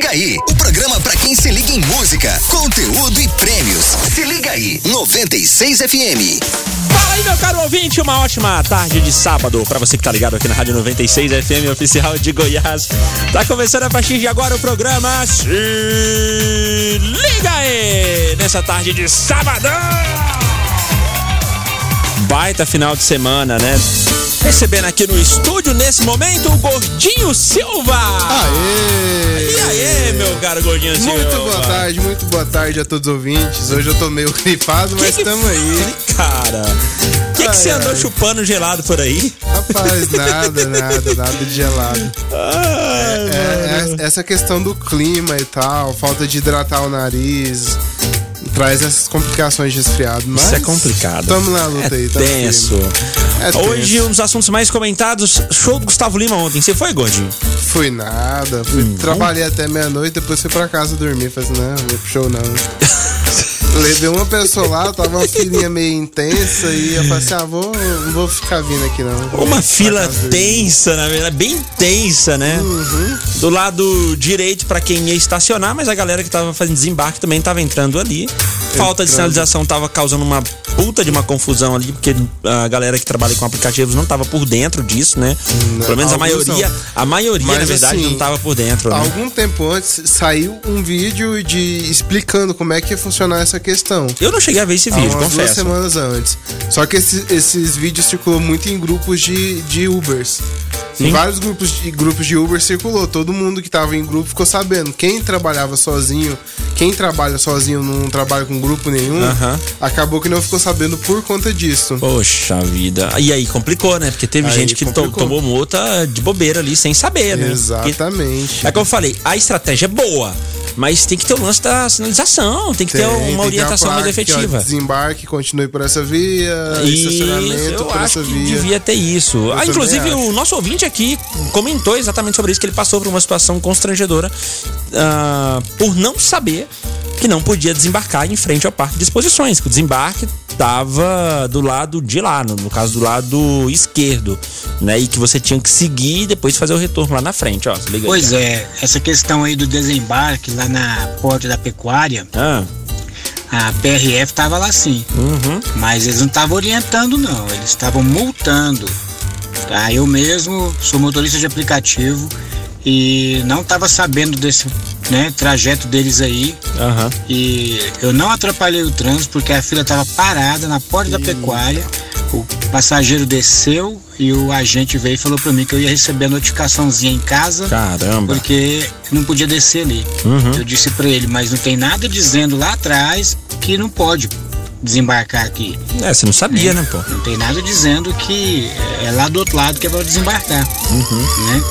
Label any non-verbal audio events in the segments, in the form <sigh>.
liga aí, o programa para quem se liga em música, conteúdo e prêmios. Se liga aí, 96 FM. Fala aí, meu caro ouvinte, uma ótima tarde de sábado para você que tá ligado aqui na Rádio 96 FM oficial de Goiás. Tá começando a partir de agora o programa Se Liga aí, nessa tarde de sábado. Baita final de semana, né? Recebendo aqui no estúdio, nesse momento, o Gordinho Silva. Aê! E aí, meu caro Gordinho Silva? Muito boa tarde, muito boa tarde a todos os ouvintes. Hoje eu tô meio <laughs> gripado, mas estamos aí. Cara, o que, que você andou ai. chupando gelado por aí? Rapaz, nada, nada, nada de gelado. Ai, É, é- essa questão do clima e tal, falta de hidratar o nariz, traz essas complicações de resfriado. Mas Isso é complicado. Tamo na luta é aí, tamo tenso. É Hoje, tenso. um dos assuntos mais comentados, show do Gustavo Lima ontem. Você foi, Gordinho? Fui nada, fui, Hum, trabalhei até meia-noite, depois fui pra casa dormir. Falei assim, não, show não. <laughs> Levei uma pessoa lá, tava uma filinha meio intensa e eu falei assim, ah, vou, não vou ficar vindo aqui não. Uma fila tensa, na verdade, bem tensa, né? Uhum. Do lado direito pra quem ia estacionar, mas a galera que tava fazendo desembarque também tava entrando ali. Falta de sinalização tava causando uma puta de uma confusão ali, porque a galera que trabalha com aplicativos não tava por dentro disso, né? Não, Pelo menos a maioria, não. a maioria, Mas, na verdade, assim, não tava por dentro, né? Algum tempo antes saiu um vídeo de explicando como é que ia funcionar essa questão. Eu não cheguei a ver esse vídeo, umas duas confesso. semanas antes. Só que esse- esses vídeos circulam muito em grupos de, de Ubers. Sim. Em vários grupos de, grupos de Uber circulou. Todo mundo que tava em grupo ficou sabendo. Quem trabalhava sozinho, quem trabalha sozinho não trabalha com grupo nenhum, Aham. acabou que não ficou sabendo por conta disso. Poxa vida. E aí complicou, né? Porque teve Aí gente que to- tomou multa de bobeira ali, sem saber, né? Exatamente. É como eu falei, a estratégia é boa, mas tem que ter o lance da sinalização, tem que ter Tem- uma que ter orientação mais placa aqui, ó, efetiva. desembarque, continue por essa via, Isso, estacionamento eu por acho essa que via. devia ter isso. Ah, inclusive, o nosso ouvinte aqui comentou exatamente sobre isso, que ele passou por uma situação constrangedora ah, por não saber que não podia desembarcar em frente ao parque de exposições, que o desembarque estava do lado de lá, no, caso do lado esquerdo, né? E que você tinha que seguir e depois fazer o retorno lá na frente, ó. Aí. Pois é, essa questão aí do desembarque lá na porta da pecuária, Ah, a PRF tava lá sim, uhum. mas eles não estavam orientando não, eles estavam multando. Tá? Eu mesmo sou motorista de aplicativo e não estava sabendo desse né, trajeto deles aí Aham. e eu não atrapalhei o trânsito porque a fila estava parada na porta da pecuária. O passageiro desceu e o agente veio e falou para mim que eu ia receber a notificaçãozinha em casa Caramba. porque não podia descer ali. Uhum. Eu disse pra ele, mas não tem nada dizendo lá atrás que não pode desembarcar aqui. É, você não sabia, né, pô? Não tem nada dizendo que é lá do outro lado que é pra desembarcar, Uhum. né?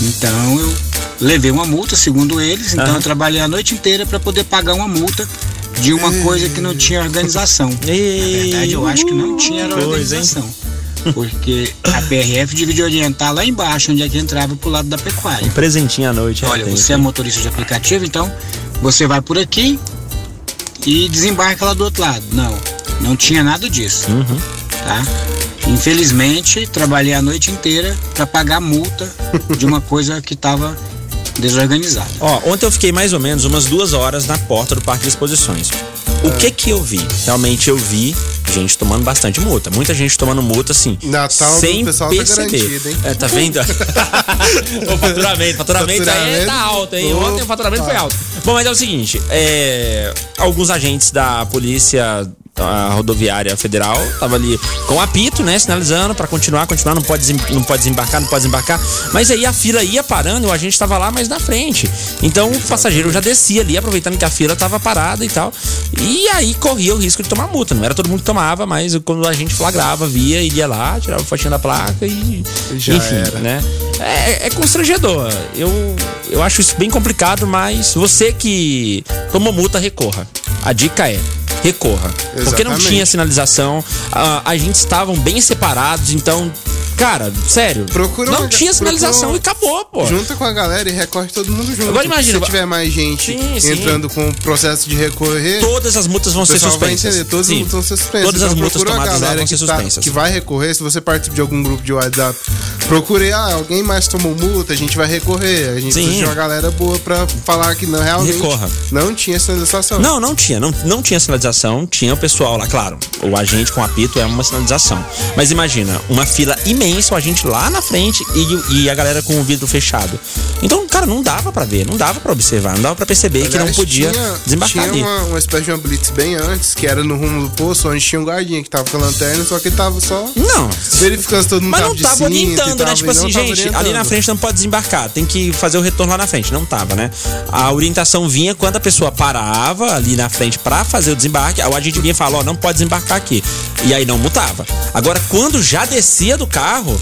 Então eu levei uma multa, segundo eles, então Aham. eu trabalhei a noite inteira pra poder pagar uma multa de uma coisa que não tinha organização. Na verdade, eu acho que não tinha organização. Porque a PRF devia orientar lá embaixo, onde é que entrava pro lado da pecuária. Um presentinho à noite. Olha, tem você é aqui. motorista de aplicativo, então você vai por aqui e desembarca lá do outro lado. Não, não tinha nada disso, Uhum. tá? Infelizmente, trabalhei a noite inteira para pagar multa de uma coisa que estava desorganizada. Ó, ontem eu fiquei mais ou menos umas duas horas na porta do parque de exposições. O que que eu vi? Realmente eu vi gente tomando bastante multa. Muita gente tomando multa, assim. Natal sem pessoal tá perceber. garantido, hein? É, tá vendo? <laughs> o faturamento, faturamento, aí Faturamento. tá alto, hein? Ontem o faturamento foi alto. Bom, mas é o seguinte, é, alguns agentes da polícia a rodoviária federal tava ali com apito, né, sinalizando pra continuar, continuar, não pode, não pode desembarcar, não pode desembarcar. Mas aí a fila ia parando e a gente tava lá mais na frente. Então o passageiro já descia ali, aproveitando que a fila tava parada e tal. E aí corria o risco de tomar multa. Não era todo mundo que tomava, mas quando a gente flagrava, via, iria lá, tirava a fotinha da placa e. Já enfim, era. né? É, é constrangedor. Eu, eu acho isso bem complicado, mas você que tomou multa, recorra. A dica é. Recorra. Porque não Exatamente. tinha sinalização, a, a gente estavam bem separados, então, cara, sério, Procura não uma- tinha sinalização procura- e acabou, pô. Junta com a galera e recorre todo mundo junto. Agora imagina, Se tiver mais gente Sim, sim. entrando com o processo de recorrer, Todas as multas vão ser pessoal vai suspensas. entender. Todas Sim. as multas vão ser suspensas. Todas as Então multas procura a tomadas lá vão ser que, tá- suspensas. que vai recorrer. Se você participa de algum grupo de WhatsApp, procurei, ah, alguém mais tomou multa, a gente vai recorrer. A gente Sim. precisa de uma galera boa pra falar que não, realmente Recorra. não tinha sinalização. Não, não tinha. Não, não tinha sinalização. Tinha o pessoal lá, claro. O agente com apito é uma sinalização. Mas imagina, uma fila imensa, o agente lá na frente e, e a galera com o vidro fechado. Então, cara, não dava pra ver, não dava pra observar, não dava pra perceber que não Aliás, podia tinha, desembarcar tinha ali. Uma, uma espécie de uma blitz bem antes, que era no rumo do poço, onde tinha um guardinha que tava com a lanterna, só que ele tava só Não. verificando se todo mundo Mas tava não de tava cinto e orientando, né? Tipo assim, tava gente, ali na orientando. frente não pode desembarcar, tem que fazer o retorno lá na frente. Não tava, né? A orientação vinha quando a pessoa parava ali na frente pra fazer o desembarque, o agente vinha e falava, ó, não pode desembarcar aqui. E aí não mutava. Agora, quando já descia do carro,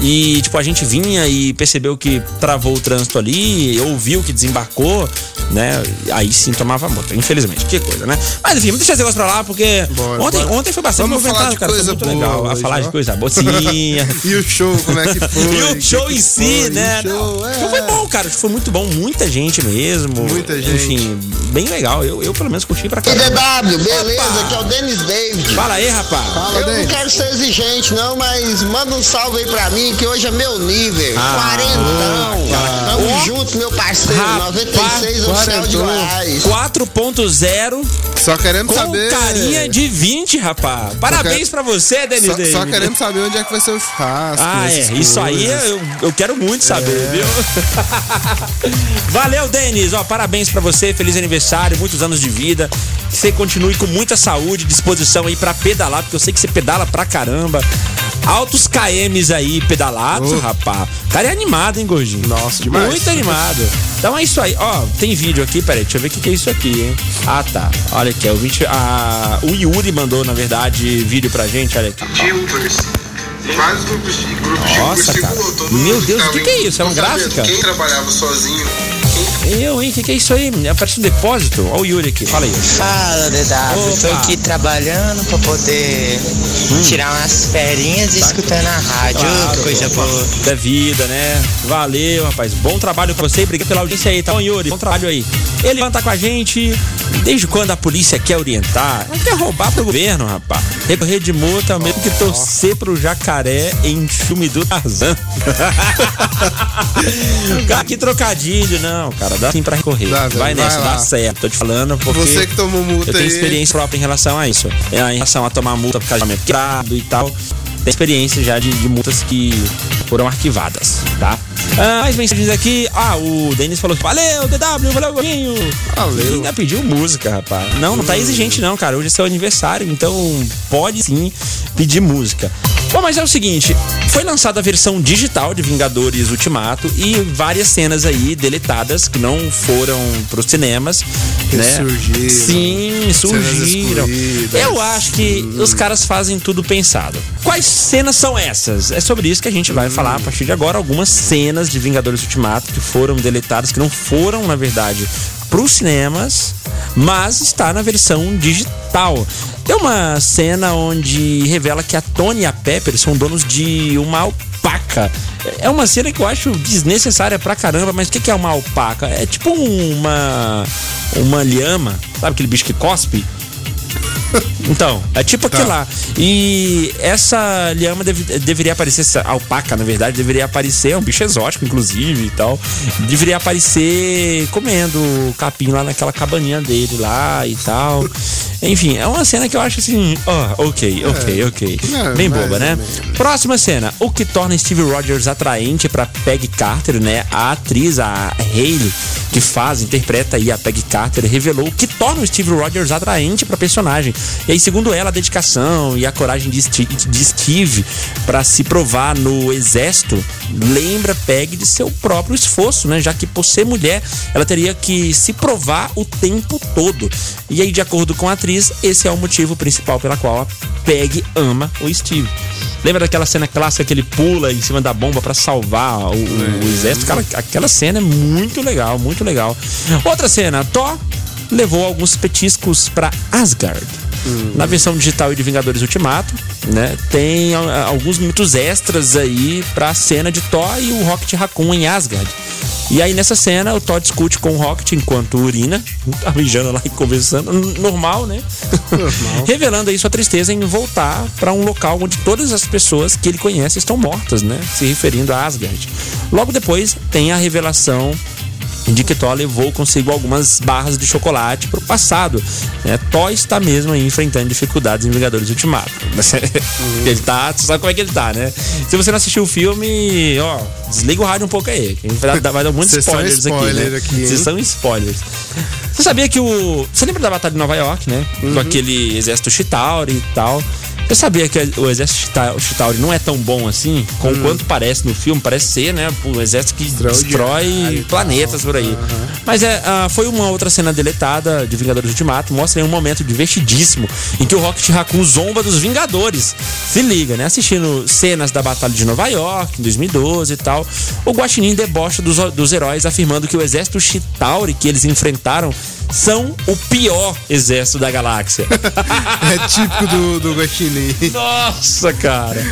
e, tipo, a gente vinha e percebeu que travou o trânsito ali, ouviu que desembarcou, né? Aí sim tomava multa, infelizmente. Que coisa, né? Mas enfim, vamos deixar esse negócio pra lá, porque Bora, ontem, bora. ontem foi bastante Vamos movimentado, de cara. Foi muito boa legal. A falar ó. de coisa bocinha. <laughs> E o show, como é que <laughs> foi? E o show Que em que si, foi? né? O show, Não, é. o show foi bom, cara. O Foi muito bom. Muita gente mesmo. Muita gente. Enfim, bem legal. Eu, eu pelo menos curti pra E caramba. DW, beleza? Opa! Aqui é o Denis David. Fala aí, rapaz. Fala, Eu não Denis. quero ser exigente, não, mas manda um salve aí pra mim, que hoje é meu nível. Ah, Quarentão. Tamo Ó. junto, meu parceiro. Rapaz, 96 oficial de quarentão. Goiás. 4.0 Só queremos com saber. carinha de 20, rapaz. Parabéns pra você, Denis Só, David. só queremos saber onde é que vai ser o churrasco. Ah, é. Isso aí eu, eu quero muito saber, viu? <laughs> Valeu, Denis. Ó, parabéns pra você. Feliz aniversário, muitos anos de vida. Que você continue com muita saúde, disposição aí pra pedalar, porque eu sei que você pedala pra caramba. Altos KMs aí pedalados, Oh. rapaz. O cara é animado, hein, Gordinho? Nossa, demais. Muito animado. Então é isso aí. Ó, tem vídeo aqui, peraí, deixa eu ver o que, que é isso aqui, hein? Ah, tá. Olha aqui, é o vídeo. A, o Yuri mandou, na verdade, vídeo pra gente, olha aqui. Filters. Vários grupos de grupos de Nossa, grupos cara. Meu Deus, o que que é isso? É uma gráfica? Quem trabalhava sozinho, Eu, hein? O que, que é isso aí? Parece um depósito. Olha o Yuri aqui, fala aí. Fala, DW. Tô aqui trabalhando pra poder tirar umas ferinhas e escutando a rádio. Claro, coisa boa. Da vida, né? Valeu, rapaz. Bom trabalho pra você. Obrigado pela audiência aí, tá bom, Yuri? Bom trabalho aí. Ele estar com a gente. Desde quando a polícia quer orientar? Não quer roubar pro governo, rapaz. Recorrer de multa, mesmo que torcer pro jacaré em filme do Tarzan. <laughs> cara, que trocadilho, não, cara. Dá sim pra recorrer. Dá, vai vai nessa, lá. dá certo. Tô te falando porque. Você que tomou multa Eu tenho aí. experiência própria em relação a isso. É, Em relação a tomar multa por casamento quebrado e tal. Tem experiência já de, de multas que foram arquivadas, tá? Ah, mais mensagens aqui. Ah, o Denis falou: Valeu, DW, valeu, Gominho. Valeu. E ainda pediu música, rapaz. Não, não tá exigente, não, cara. Hoje é seu aniversário, então pode sim pedir música. Bom, mas é o seguinte: foi lançada a versão digital de Vingadores Ultimato e várias cenas aí deletadas que não foram pros cinemas. né? Ressurgiram. Sim, surgiram. Eu acho que os caras fazem tudo pensado. Quais cenas são essas? É sobre isso que a gente vai falar a partir de agora. Algumas cenas de Vingadores Ultimato que foram deletadas, que não foram, na verdade, pros cinemas, mas está na versão digital. Tem uma cena onde revela que a Tony e a Pepper são donos de uma alpaca. É uma cena que eu acho desnecessária pra caramba, mas o que é uma alpaca? É tipo uma. Uma lhama, sabe aquele bicho que cospe? <laughs> Então, é tipo aquilo lá. E essa lhama deve- deveria aparecer, essa alpaca, na verdade, deveria aparecer, é um bicho exótico, inclusive e tal. Deveria aparecer comendo capim lá naquela cabaninha dele lá e tal. Enfim, é uma cena que eu acho assim, ó, ok, ok, ok. É, Bem boba, né? menos. Próxima cena. O que torna Steve Rogers atraente pra Peggy Carter, né? A atriz, a Hayley, que faz, interpreta aí a Peggy Carter, revelou o que torna o Steve Rogers atraente pra personagem. E aí, segundo ela, a dedicação e a coragem de Steve, pra se provar no exército lembra Peggy de seu próprio esforço, né? Já que por ser mulher, ela teria que se provar o tempo todo. E aí, de acordo com a atriz, esse é o motivo principal pela qual a Peggy ama o Steve. Lembra daquela cena clássica que ele pula em cima da bomba pra salvar o, o- o exército? Cara, aquela cena é muito legal, muito legal. Outra cena, Thor levou alguns petiscos pra Asgard. Na versão digital de Vingadores Ultimato, né? Tem alguns minutos extras aí pra cena de Thor e o Rocket Raccoon em Asgard. E aí nessa cena o Todd discute com o Rocket enquanto urina, tá mijando lá e conversando, normal, né? <laughs> Revelando aí sua tristeza em voltar para um local onde todas as pessoas que ele conhece estão mortas, né? Se referindo a Asgard. Logo depois tem a revelação Thor levou consigo algumas barras de chocolate pro passado. Né? Está mesmo aí enfrentando dificuldades em Vingadores Ultimato. <laughs> ele tá, você sabe como é que ele tá, né? Se você não assistiu o filme, ó, desliga o rádio um pouco aí. Vai dar, vai dar muitos spoilers spoiler aqui, né? aqui? Vocês são spoilers. Você sabia que o. Você lembra da Batalha de Nova York, né? Uhum. Com aquele exército Chitauri e tal. Você sabia que o exército Chita- Chitauri não é tão bom assim? Com Hum. o quanto parece no filme? Parece ser, né? Um exército que destrói planetas por aí. Mas é, ah, foi uma outra cena deletada de Vingadores Ultimato. Mostra aí um momento divertidíssimo em que o Rocket Raccoon zomba dos Vingadores. Se liga, né? Assistindo cenas da Batalha de Nova York, em 2012 e tal. O Guaxinim debocha dos, dos heróis, afirmando que o exército Chitauri que eles enfrentaram são o pior exército da galáxia. <laughs> É típico do, do Guaxinim. Nossa, cara.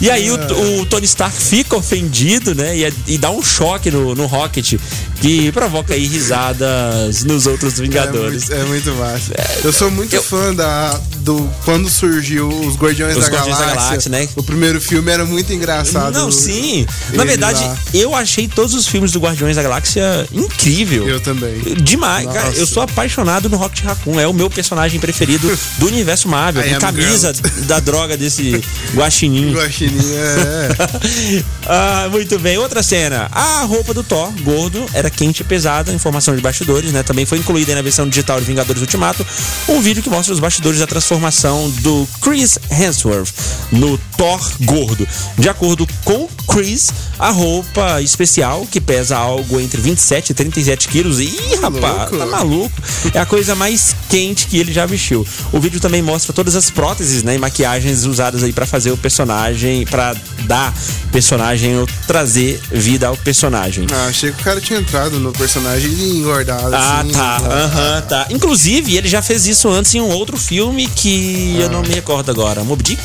E aí o, o Tony Stark fica ofendido, né? E, e dá um choque no, no Rocket que provoca aí risadas nos outros É Vingadores. muito, é muito massa. Eu sou muito eu- fã da, do quando surgiu os Guardiões, Os da, Guardiões da Galáxia. Galáxia, né? O primeiro filme era muito engraçado. Não, sim. Na verdade, lá. eu achei todos os filmes do Guardiões da Galáxia incrível. Eu também. Demais, cara. Eu sou apaixonado no Rocket Raccoon. É o meu personagem preferido do universo Marvel. I Com am camisa <laughs> da droga desse guaxinim. Guaxinim é. <laughs> ah, muito bem. Outra cena. A roupa do Thor, gordo, era quente e pesada. Informação de bastidores, né? Também foi incluída na versão digital de Vingadores Ultimato. Um vídeo que mostra os bastidores da transformação do Chris Hemsworth no Thor gordo. De acordo com Chris, a roupa especial, que pesa algo entre 27 e 37 quilos. Ih, rapaz, louco. tá maluco. É a coisa mais quente que ele já vestiu. O vídeo também mostra todas as próteses, né, e maquiagens usadas aí pra fazer o personagem, pra dar personagem ou trazer vida ao personagem. Ah, achei que o cara tinha entrado no personagem e engordado. Ah, assim, tá. né? Aham, tá. Inclusive, ele já fez isso antes em um outro filme que eu não me recordo agora. Mob Dick?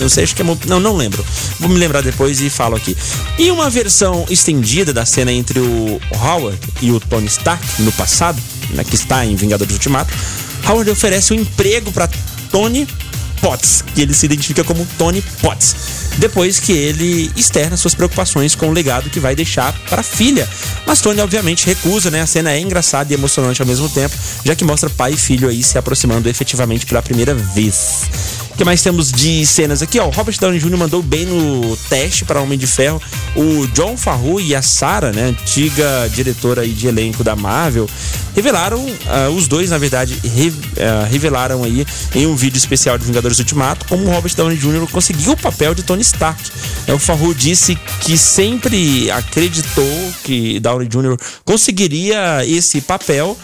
Eu sei, acho que é. Não, não lembro. Vou me lembrar depois e falo aqui. E uma versão estendida da cena entre o Howard e o Tony Stark no passado, né, que está em Vingadores Ultimato, Howard oferece um emprego para Tony Potts, que ele se identifica como Tony Potts, depois que ele externa suas preocupações com o legado que vai deixar para a filha. Mas Tony obviamente recusa, né? A cena é engraçada e emocionante ao mesmo tempo, já que mostra pai e filho aí se aproximando efetivamente pela primeira vez. O que mais temos de cenas aqui? Ó, o Robert Downey Jr. mandou bem no teste para Homem de Ferro. O John Favreau e a Sarah, né, antiga diretora de elenco da Marvel, revelaram, ah, os dois, na verdade, re- ah, revelaram aí em um vídeo especial de Vingadores Ultimato como o Robert Downey Jr. conseguiu o papel de Tony Stark. É, O Favreau disse que sempre acreditou que Downey Jr. conseguiria esse papel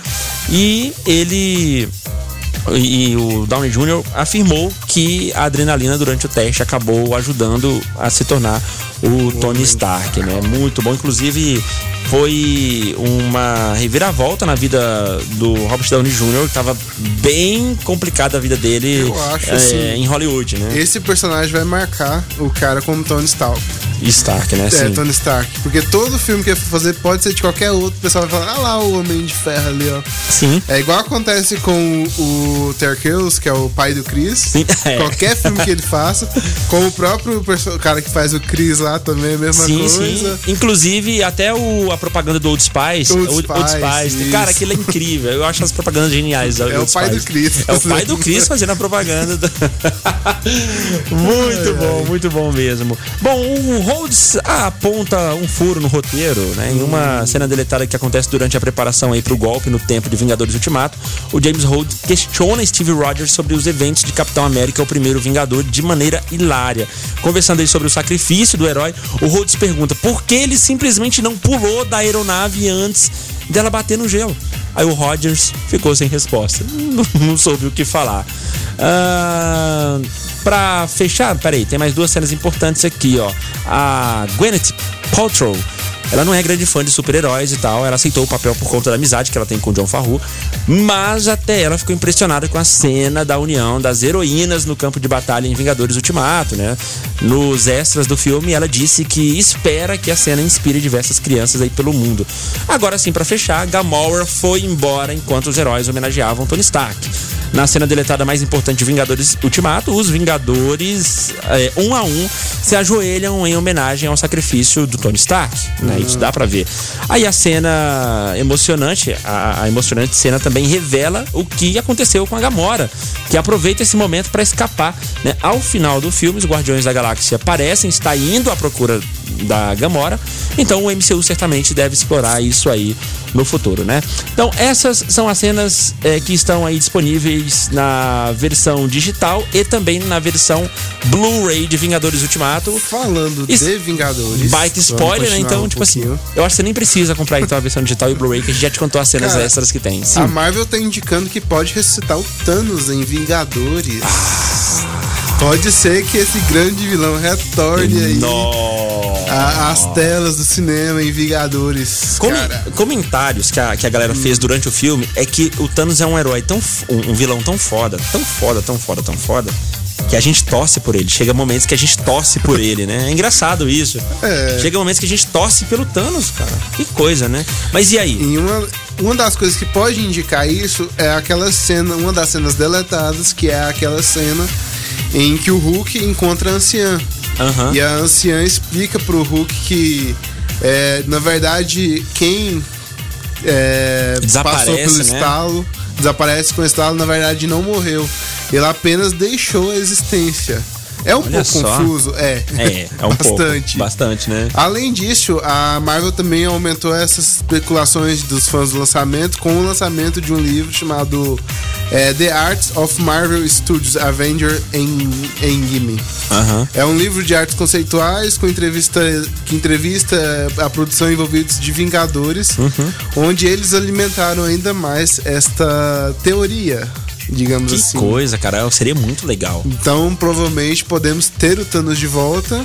e ele e o Downey Jr. afirmou que a adrenalina durante o teste acabou ajudando a se tornar o Tony Stark, né? Muito bom. Inclusive, foi uma reviravolta na vida do Robert Downey Jr. Tava bem complicada a vida dele Eu acho, é, assim, em Hollywood, né? Esse personagem vai marcar o cara como Tony Stark. Stark, né? É, Assim. Tony Stark. Porque todo filme que ele for fazer pode ser de qualquer outro. O pessoal vai falar, ah lá o Homem de Ferro ali, ó. Sim. É igual acontece com o Terkeus, que é o pai do Chris. É. Qualquer filme que ele faça. Com o próprio cara que faz o Chris lá também, a mesma Sim, coisa. sim. Inclusive, até o, a propaganda do Old Spice. Old Old, Old Spice, Spice. Cara, aquilo é incrível. Eu acho as propagandas geniais. É o pai do Chris. É o pai do Chris fazendo a propaganda. do- <laughs> muito bom, muito bom mesmo. Bom, o Rhodes aponta um furo no roteiro, né? Em uma cena deletada que acontece durante a preparação aí pro golpe no tempo de Vingadores Ultimato, o James Rhodes questiona Steve Rogers sobre os eventos de Capitão América, o primeiro Vingador, de maneira hilária. Conversando aí sobre o sacrifício do herói, o Rhodes pergunta por que ele simplesmente não pulou da aeronave antes dela bater no gelo. Aí o Rogers ficou sem resposta. Não, <laughs> soube o que falar. Ah, pra fechar, peraí, tem mais duas cenas importantes aqui, ó. A Gwyneth Paltrow ela não é grande fã de super-heróis e tal. Ela aceitou o papel por conta da amizade que ela tem com o John Favreau. Mas até ela ficou impressionada com a cena da união das heroínas no campo de batalha em Vingadores Ultimato, né? Nos extras do filme, ela disse que espera que a cena inspire diversas crianças aí pelo mundo. Agora sim, para fechar, Gamora foi embora enquanto os heróis homenageavam Tony Stark. Na cena deletada mais importante de Vingadores Ultimato, os Vingadores, é, um a um, se ajoelham em homenagem ao sacrifício do Tony Stark. Né? Isso dá pra ver. Aí a cena emocionante, a, a emocionante cena também revela o que aconteceu com a Gamora, que aproveita esse momento para escapar. Né? Ao final do filme, os Guardiões da Galáxia parecem estar indo à procura da Gamora, então o MCU certamente deve explorar isso aí no futuro, né? Então essas são as cenas é, que estão aí disponíveis na versão digital e também na versão Blu-ray de Vingadores Ultimato. Falando Isso- de Vingadores. Baita spoiler, né? Então, um tipo assim, pouquinho. eu acho que você nem precisa comprar então a versão digital e Blu-ray, que a gente já te contou as cenas Cara, extras que tem. Sim. A Marvel tá indicando que pode ressuscitar o Thanos em Vingadores. Pode ser que esse grande vilão retorne aí a- às telas do cinema em Vingadores. Cara. comentários que a, que a galera fez durante o filme é que o Thanos é um herói tão. Um, um vilão tão foda, tão foda, tão foda, tão foda. Que a gente torce por ele. Chega momentos que a gente torce por ele, né? É engraçado isso. É. Chega momentos que a gente torce pelo Thanos, cara. Que coisa, né? Mas e aí? E uma, uma das coisas que pode indicar isso é aquela cena, uma das cenas deletadas, que é aquela cena em que o Hulk encontra a anciã. Aham. E a anciã explica pro Hulk que, é, na verdade, quem é, Desaparece, passou pelo né? estalo, desaparece com o estalo, na verdade não morreu. Ele apenas deixou a existência. É um Olha pouco só. confuso, é. É, é um <laughs> pouco. Bastante. Bastante, né? Além disso, a Marvel também aumentou essas especulações dos fãs do lançamento com o lançamento de um livro chamado é, The Arts of Marvel Studios Avenger End- Endgame. Aham. É um livro de artes conceituais com entrevista que entrevista a produção envolvidos de Vingadores, Uhum. onde eles alimentaram ainda mais esta teoria, digamos Que assim. coisa, cara. Seria muito legal. Então, provavelmente podemos ter o Thanos de volta.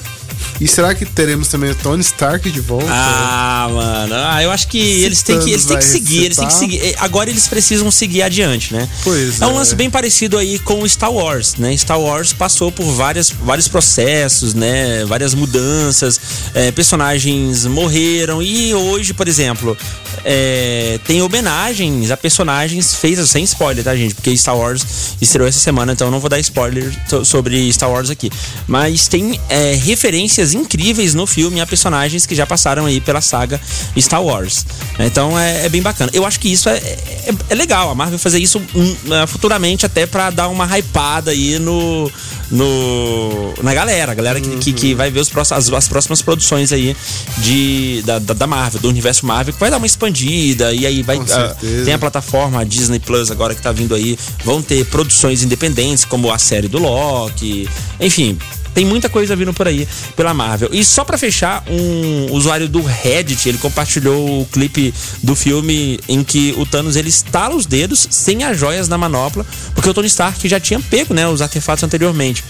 E será que teremos também o Tony Stark de volta? Ah, mano. Ah, eu acho que eles têm que, eles têm que seguir, eles têm que seguir. Agora eles precisam seguir adiante, né? Pois é. um é. lance bem parecido aí com Star Wars, né? Star Wars passou por várias, vários processos, né? Várias mudanças, eh, personagens morreram e hoje, por exemplo, eh, tem homenagens a personagens feitas sem spoiler, tá, gente? Porque Star Wars estreou essa semana, então eu não vou dar spoiler so- sobre Star Wars aqui. Mas tem eh, referências incríveis no filme a personagens que já passaram aí pela saga Star Wars. né? Então é, é bem bacana. Eu acho que isso é, é, é legal, a Marvel fazer isso hum, eh, futuramente até pra dar uma hypada aí no, no na galera, a galera que, que, que vai ver os próximos, as, as próximas produções aí de, da, da, da Marvel, do universo Marvel, que vai dar uma expandida e aí vai ah, certeza. tem a plataforma a Disney Plus agora que tá vindo aí, vão ter produções independentes como a série do Loki, enfim, tem muita coisa vindo por aí pela Marvel. E só pra fechar, um usuário do Reddit, ele compartilhou o clipe do filme em que o Thanos ele estala os dedos sem as joias na manopla, porque o Tony Stark já tinha pego, né, os artefatos anteriormente.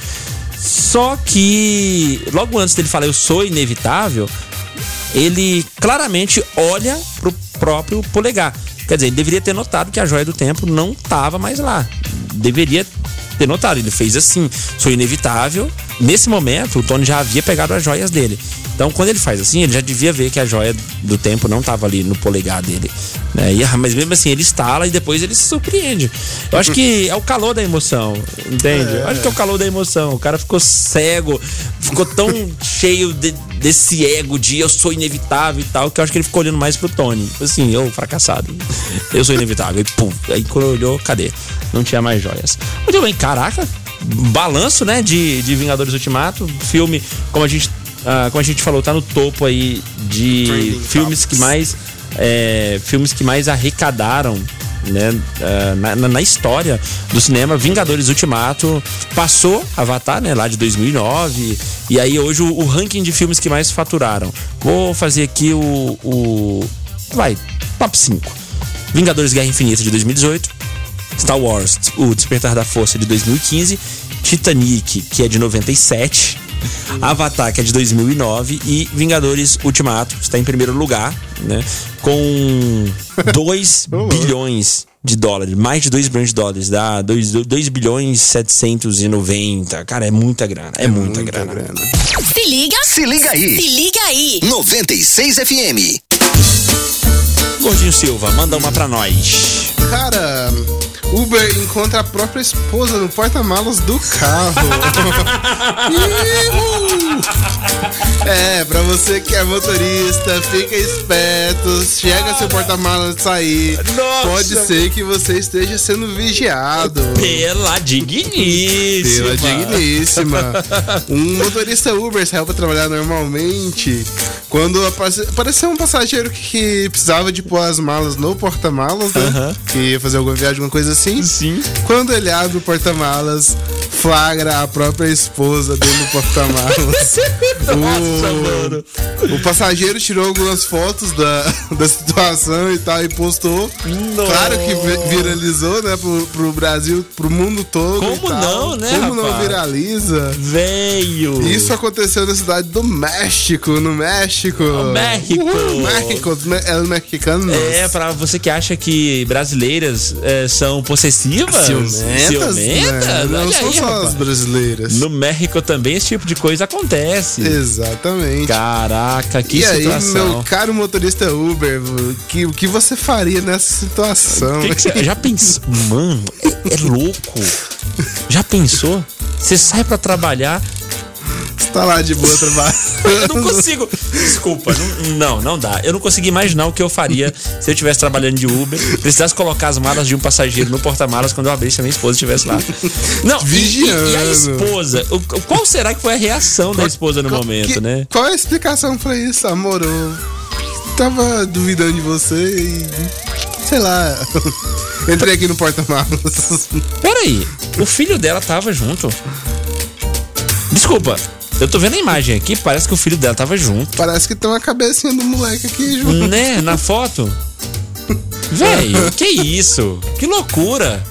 Só que logo antes dele falar eu sou inevitável, ele claramente olha pro próprio polegar. Quer dizer, ele deveria ter notado que a joia do tempo não estava mais lá. Deveria ter notado. Ele fez assim, sou inevitável. Nesse momento, o Tony já havia pegado as joias dele. Então, quando ele faz assim, ele já devia ver que a joia do tempo não estava ali no polegar dele. né? E, ah, mas mesmo assim, ele estala e depois ele se surpreende. Eu acho que é o calor da emoção, entende? Eu acho que é o calor da emoção. O cara ficou cego, ficou tão <laughs> cheio de- desse ego de eu sou inevitável e tal, que eu acho que ele ficou olhando mais pro Tony. Assim, eu fracassado. Eu sou inevitável. E pum. Aí quando olhou, cadê? Não tinha mais joias. Muito bem, caraca. Balanço, né, de, de Vingadores Ultimato. Filme, como a gente, ah, como a gente falou, tá no topo aí de filmes topics. que mais. é, filmes que mais arrecadaram né, ah, na, na- na história do cinema, Vingadores Ultimato passou Avatar, né, lá de 2009, e aí hoje o, o ranking de filmes que mais faturaram. Vou fazer aqui o, o vai, top 5. Vingadores Guerra Infinita de 2018, Star Wars, O Despertar da Força de 2015, Titanic, que é de 97, Avatar, que é de 2009, e Vingadores Ultimato, que está em primeiro lugar, né? Com <laughs> 2 bilhões de dólares, mais de 2 bilhões de dólares, dá 2, 2 bilhões 790. Cara, é muita grana, é, muita, grana. Se liga. Se liga aí. Se liga aí. 96 FM. Gordinho Silva, manda uma pra nós. Cara, Uber encontra a própria esposa no porta-malas do carro. é, pra você que é motorista, fica esperto. Chega seu porta-malas sair. Nossa. Pode ser que você esteja sendo vigiado. Pela digníssima. Pela digníssima. Um motorista Uber saiu pra trabalhar normalmente. Quando apareceu um passageiro que precisava de pôr as malas no porta-malas, né? Que ia fazer alguma viagem, alguma coisa assim. Sim. Quando ele abre o porta-malas, flagra a própria esposa dentro do porta-malas. <laughs> O, o passageiro tirou algumas fotos da, <laughs> da situação e tal e postou. Nossa. Claro que vi- viralizou, né? Pro, pro Brasil, pro mundo todo. Como não, né, Como não rapaz? viraliza? Veio. Isso aconteceu na cidade do México, no México. México. Uhul, México, me- é mexicano. É, pra você que acha que brasileiras é, são possessivas. Ciumentas, né? Não são aí, só rapaz. as brasileiras. No México também esse tipo de coisa acontece. Exatamente. Caraca, que e aí, situação. meu caro motorista Uber, o que, que você faria nessa situação? Que que você- já pensou? Mano, é, é louco. Já pensou? Você sai pra trabalhar, Você tá lá de boa trabalhando. eu não consigo. Desculpa, não, não, não dá. Eu não consegui imaginar o que eu faria se eu estivesse trabalhando de Uber, precisasse colocar as malas de um passageiro no porta-malas quando eu abrisse a minha esposa estivesse lá. Não, e- e, e a Vigiando. esposa? Qual será que foi a reação da esposa no Qual- momento, que- né? Qual é a explicação pra isso, amor? Eu tava duvidando de você e. Sei lá. <laughs> Entrei aqui no porta-malas. Peraí, o filho dela tava junto. Desculpa, eu tô vendo a imagem aqui, parece que o filho dela tava junto. Parece que tem uma cabecinha do moleque aqui junto. Né? Na foto. <laughs> Velho, que isso? Que loucura.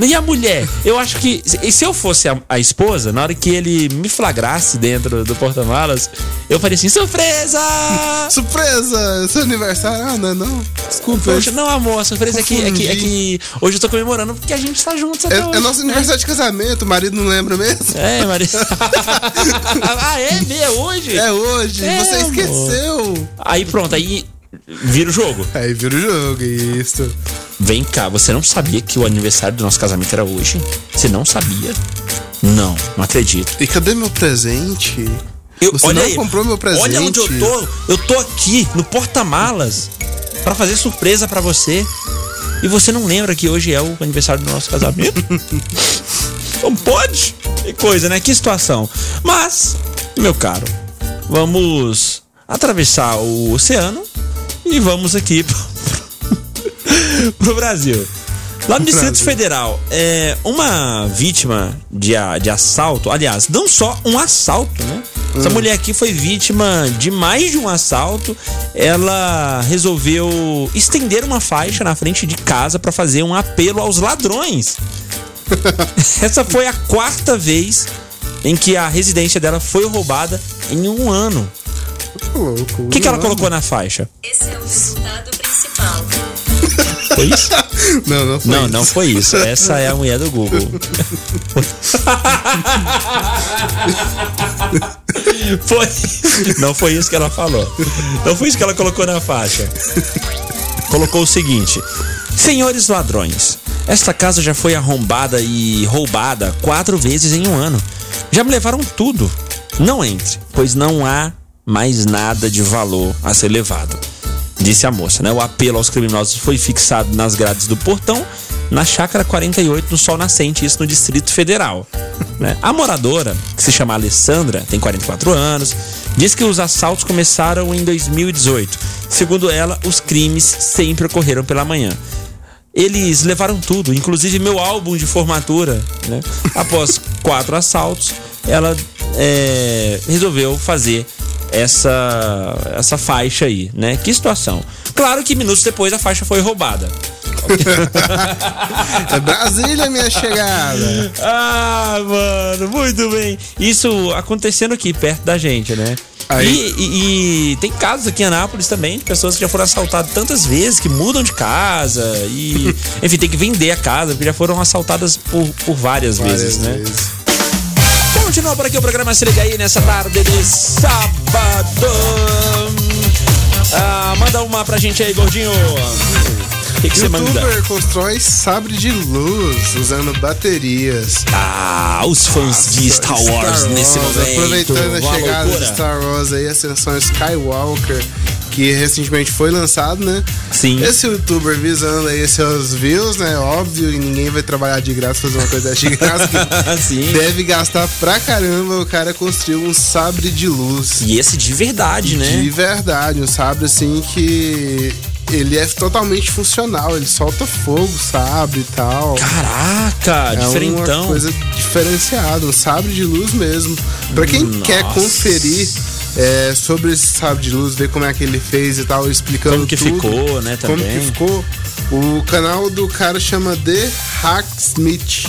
E a mulher? Eu acho que. E se eu fosse a, a esposa, na hora que ele me flagrasse dentro do porta-malas, eu faria assim: surpresa! <laughs> Surpresa! Seu aniversário? Ah, não, não. Desculpa. Poxa, não, amor, a surpresa é que, é, que, é que hoje eu tô comemorando porque a gente tá junto até É, hoje. é nosso aniversário de casamento, o marido não lembra mesmo? É, Maria. <laughs> ah, é? É hoje? É hoje, É, você amor. esqueceu. Aí pronto, aí vira o jogo. <laughs> Aí vira o jogo, isso. Vem cá, você não sabia que o aniversário do nosso casamento era hoje? Você não sabia? Não, não acredito. E cadê meu presente? Eu, Você olha não aí, comprou meu presente? Olha onde eu tô. Eu tô aqui no porta-malas pra fazer surpresa pra você. E você não lembra que hoje é o aniversário do nosso casamento? <laughs> não pode? Que coisa, né? Que situação. Mas, meu caro, vamos atravessar o oceano e vamos aqui pro, <laughs> Brasil. Lá no Distrito. Federal, é, uma vítima de, de assalto, aliás, não só um assalto, né? Essa mulher aqui foi vítima de mais de um assalto. Ela resolveu estender uma faixa na frente de casa para fazer um apelo aos ladrões. <laughs> Essa foi a quarta vez em que a residência dela foi roubada em um ano. Louco. O que, que ela colocou na faixa? Esse é o resultado principal. Foi isso? <laughs> Não, não foi Não, isso. não foi isso. Essa é a mulher do Google. <laughs> Foi. Não foi isso que ela falou. Não foi isso que ela colocou na faixa. Colocou o seguinte: Senhores ladrões, esta casa já foi arrombada e roubada quatro vezes em um ano. Já me levaram tudo. Não entre, pois não há mais nada de valor a ser levado. Disse a moça, né? O apelo aos criminosos foi fixado nas grades do portão, na chácara 48, no Sol Nascente, isso no Distrito Federal. <laughs> né? A moradora, que se chama Alessandra, tem 44 anos, diz que os assaltos começaram em 2018. Segundo ela, os crimes sempre ocorreram pela manhã. Eles levaram tudo, inclusive meu álbum de formatura. Né? Após <laughs> quatro assaltos, ela é, resolveu fazer essa, essa faixa aí, né? Que situação. Claro que minutos depois a faixa foi roubada. <laughs> É Brasília, minha chegada. Ah, mano, muito bem. Isso acontecendo aqui, perto da gente, né? Aí- E, e- e tem casos aqui em Anápolis também de pessoas que já foram assaltadas tantas vezes que mudam de casa e, <laughs> enfim, tem que vender a casa porque já foram assaltadas por, por várias, vezes, né? vezes. Continua por aqui o programa Se Liga aí nessa tarde de sábado. Ah, manda uma pra gente aí, gordinho. O que que você manda? Youtuber constrói sabre de luz usando baterias. Ah, os fãs de Star Wars nesse momento. Aproveitando a Uma chegada loucura. de Star Wars aí, a Ascensão Skywalker, que recentemente foi lançado, né? Sim. Esse youtuber visando aí seus views, né? Óbvio, e ninguém vai trabalhar de graça fazer uma coisa de graça. <laughs> Sim. Deve gastar pra caramba. O cara construiu um sabre de luz. E esse de verdade, né? De verdade, um sabre assim que ele é totalmente funcional, ele solta fogo, sabre e tal. Caraca, É diferentão. uma coisa diferenciada, um sabre de luz mesmo. Pra quem Nossa. quer conferir é, sobre esse sabre de luz, ver como é que ele fez e tal, explicando Como que tudo, ficou, né, Como também. que ficou. O canal do cara chama The Hacksmith.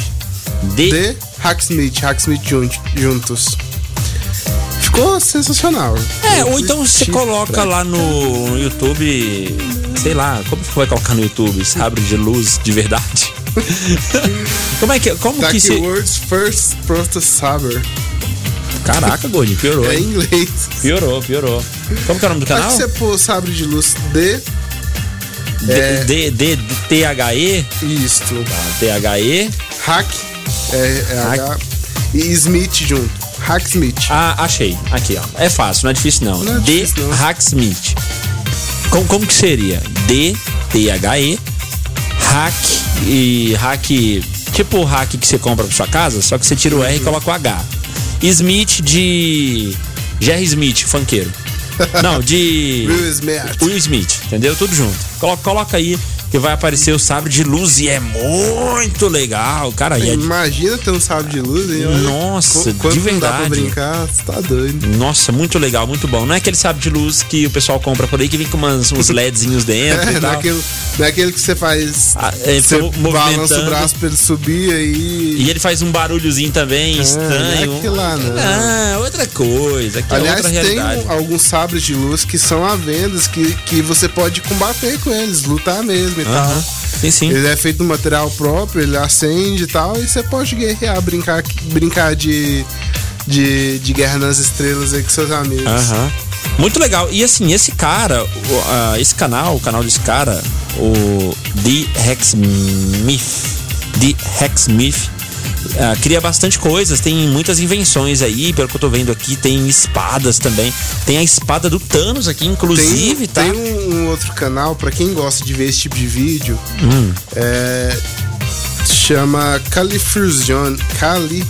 De... The Hacksmith, Hacksmith jun- juntos. Ficou sensacional. É, Eu ou então você coloca pra- lá no, no YouTube, sei lá, como que vai colocar no YouTube? Sabre de luz de verdade? <laughs> como é que, como Tá que aqui, se... World's First Proto Saber. Caraca, Gordinho, piorou. É em inglês. Piorou, piorou. Como que é o nome do canal? que você pôr sabre de luz de é- D, D, D, T-H-E? isto. T-H-E? Hack é, Hack. H e Smith junto. Hacksmith. Ah, achei. Aqui, ó. É fácil, não é difícil não. Não é D. difícil, não. Hacksmith. Como, como que seria? D, T-H-E, hack e hack. Tipo o hack que você compra pra sua casa, só que você tira o Uhum. R e coloca o H. Smith de. Jerry Smith, funkeiro. Não, de. <laughs> Will Smith. Will Smith, entendeu? Tudo junto. Coloca, coloca aí que vai aparecer o sabre de luz e é muito legal, cara. É, Imagina ter um sabre de luz, hein? Nossa, qu- de não dá pra verdade. brincar, você tá doido. Nossa, muito legal, muito bom. Não é aquele sabre de luz que o pessoal compra por aí que vem com umas, uns LEDzinhos <laughs> dentro É, e tal. daquele, daquele que você faz. Ah, é, você balança o braço pra ele subir aí. E ele faz um barulhozinho também estranho. não é lá, não. Ah, outra coisa. Aqui Aliás, é tem um- alguns sabres de luz que são à venda, que, que você pode combater com eles, lutar mesmo e tal. Sim, sim. Ele é feito de material próprio, ele acende e tal, e você pode guerrear, brincar, brincar de, de, de Guerra nas Estrelas aí com seus amigos. Muito legal. E assim, esse cara, esse canal, o canal desse cara, o The Hexmith, The Hexmith, ah, cria bastante coisas, tem muitas invenções aí, pelo que eu tô vendo aqui, tem espadas também. Tem a espada do Thanos aqui, inclusive, Tem, tá? tem um, um outro canal, pra quem gosta de ver esse tipo de vídeo, Hum. é, chama Califusion. Cali.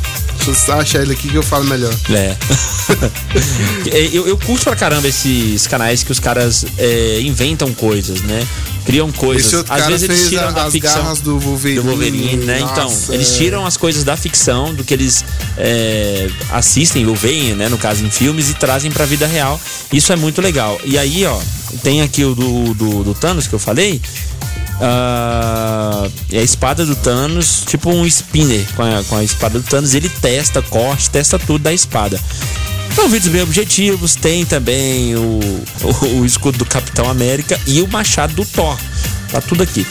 Eu achar ele aqui que eu falo melhor. <laughs> É. eu, eu curto pra caramba esses canais que os caras é, inventam coisas, né? Criam coisas. Às vezes eles tiram a- da ficção. do Wolverine. do Wolverine, né? então, Nossa, eles é. tiram as coisas da ficção, do que eles é, assistem ou veem, né? No caso, em filmes, e trazem pra vida real. Isso é muito legal. E aí, ó, tem aqui o do, do, do Thanos que eu falei. É a espada do Thanos, tipo um spinner com a, com a espada do Thanos. Ele testa, corte, testa tudo da espada. São vídeos bem objetivos. Tem também o, o, o escudo do Capitão América e o machado do Thor. Tá tudo aqui.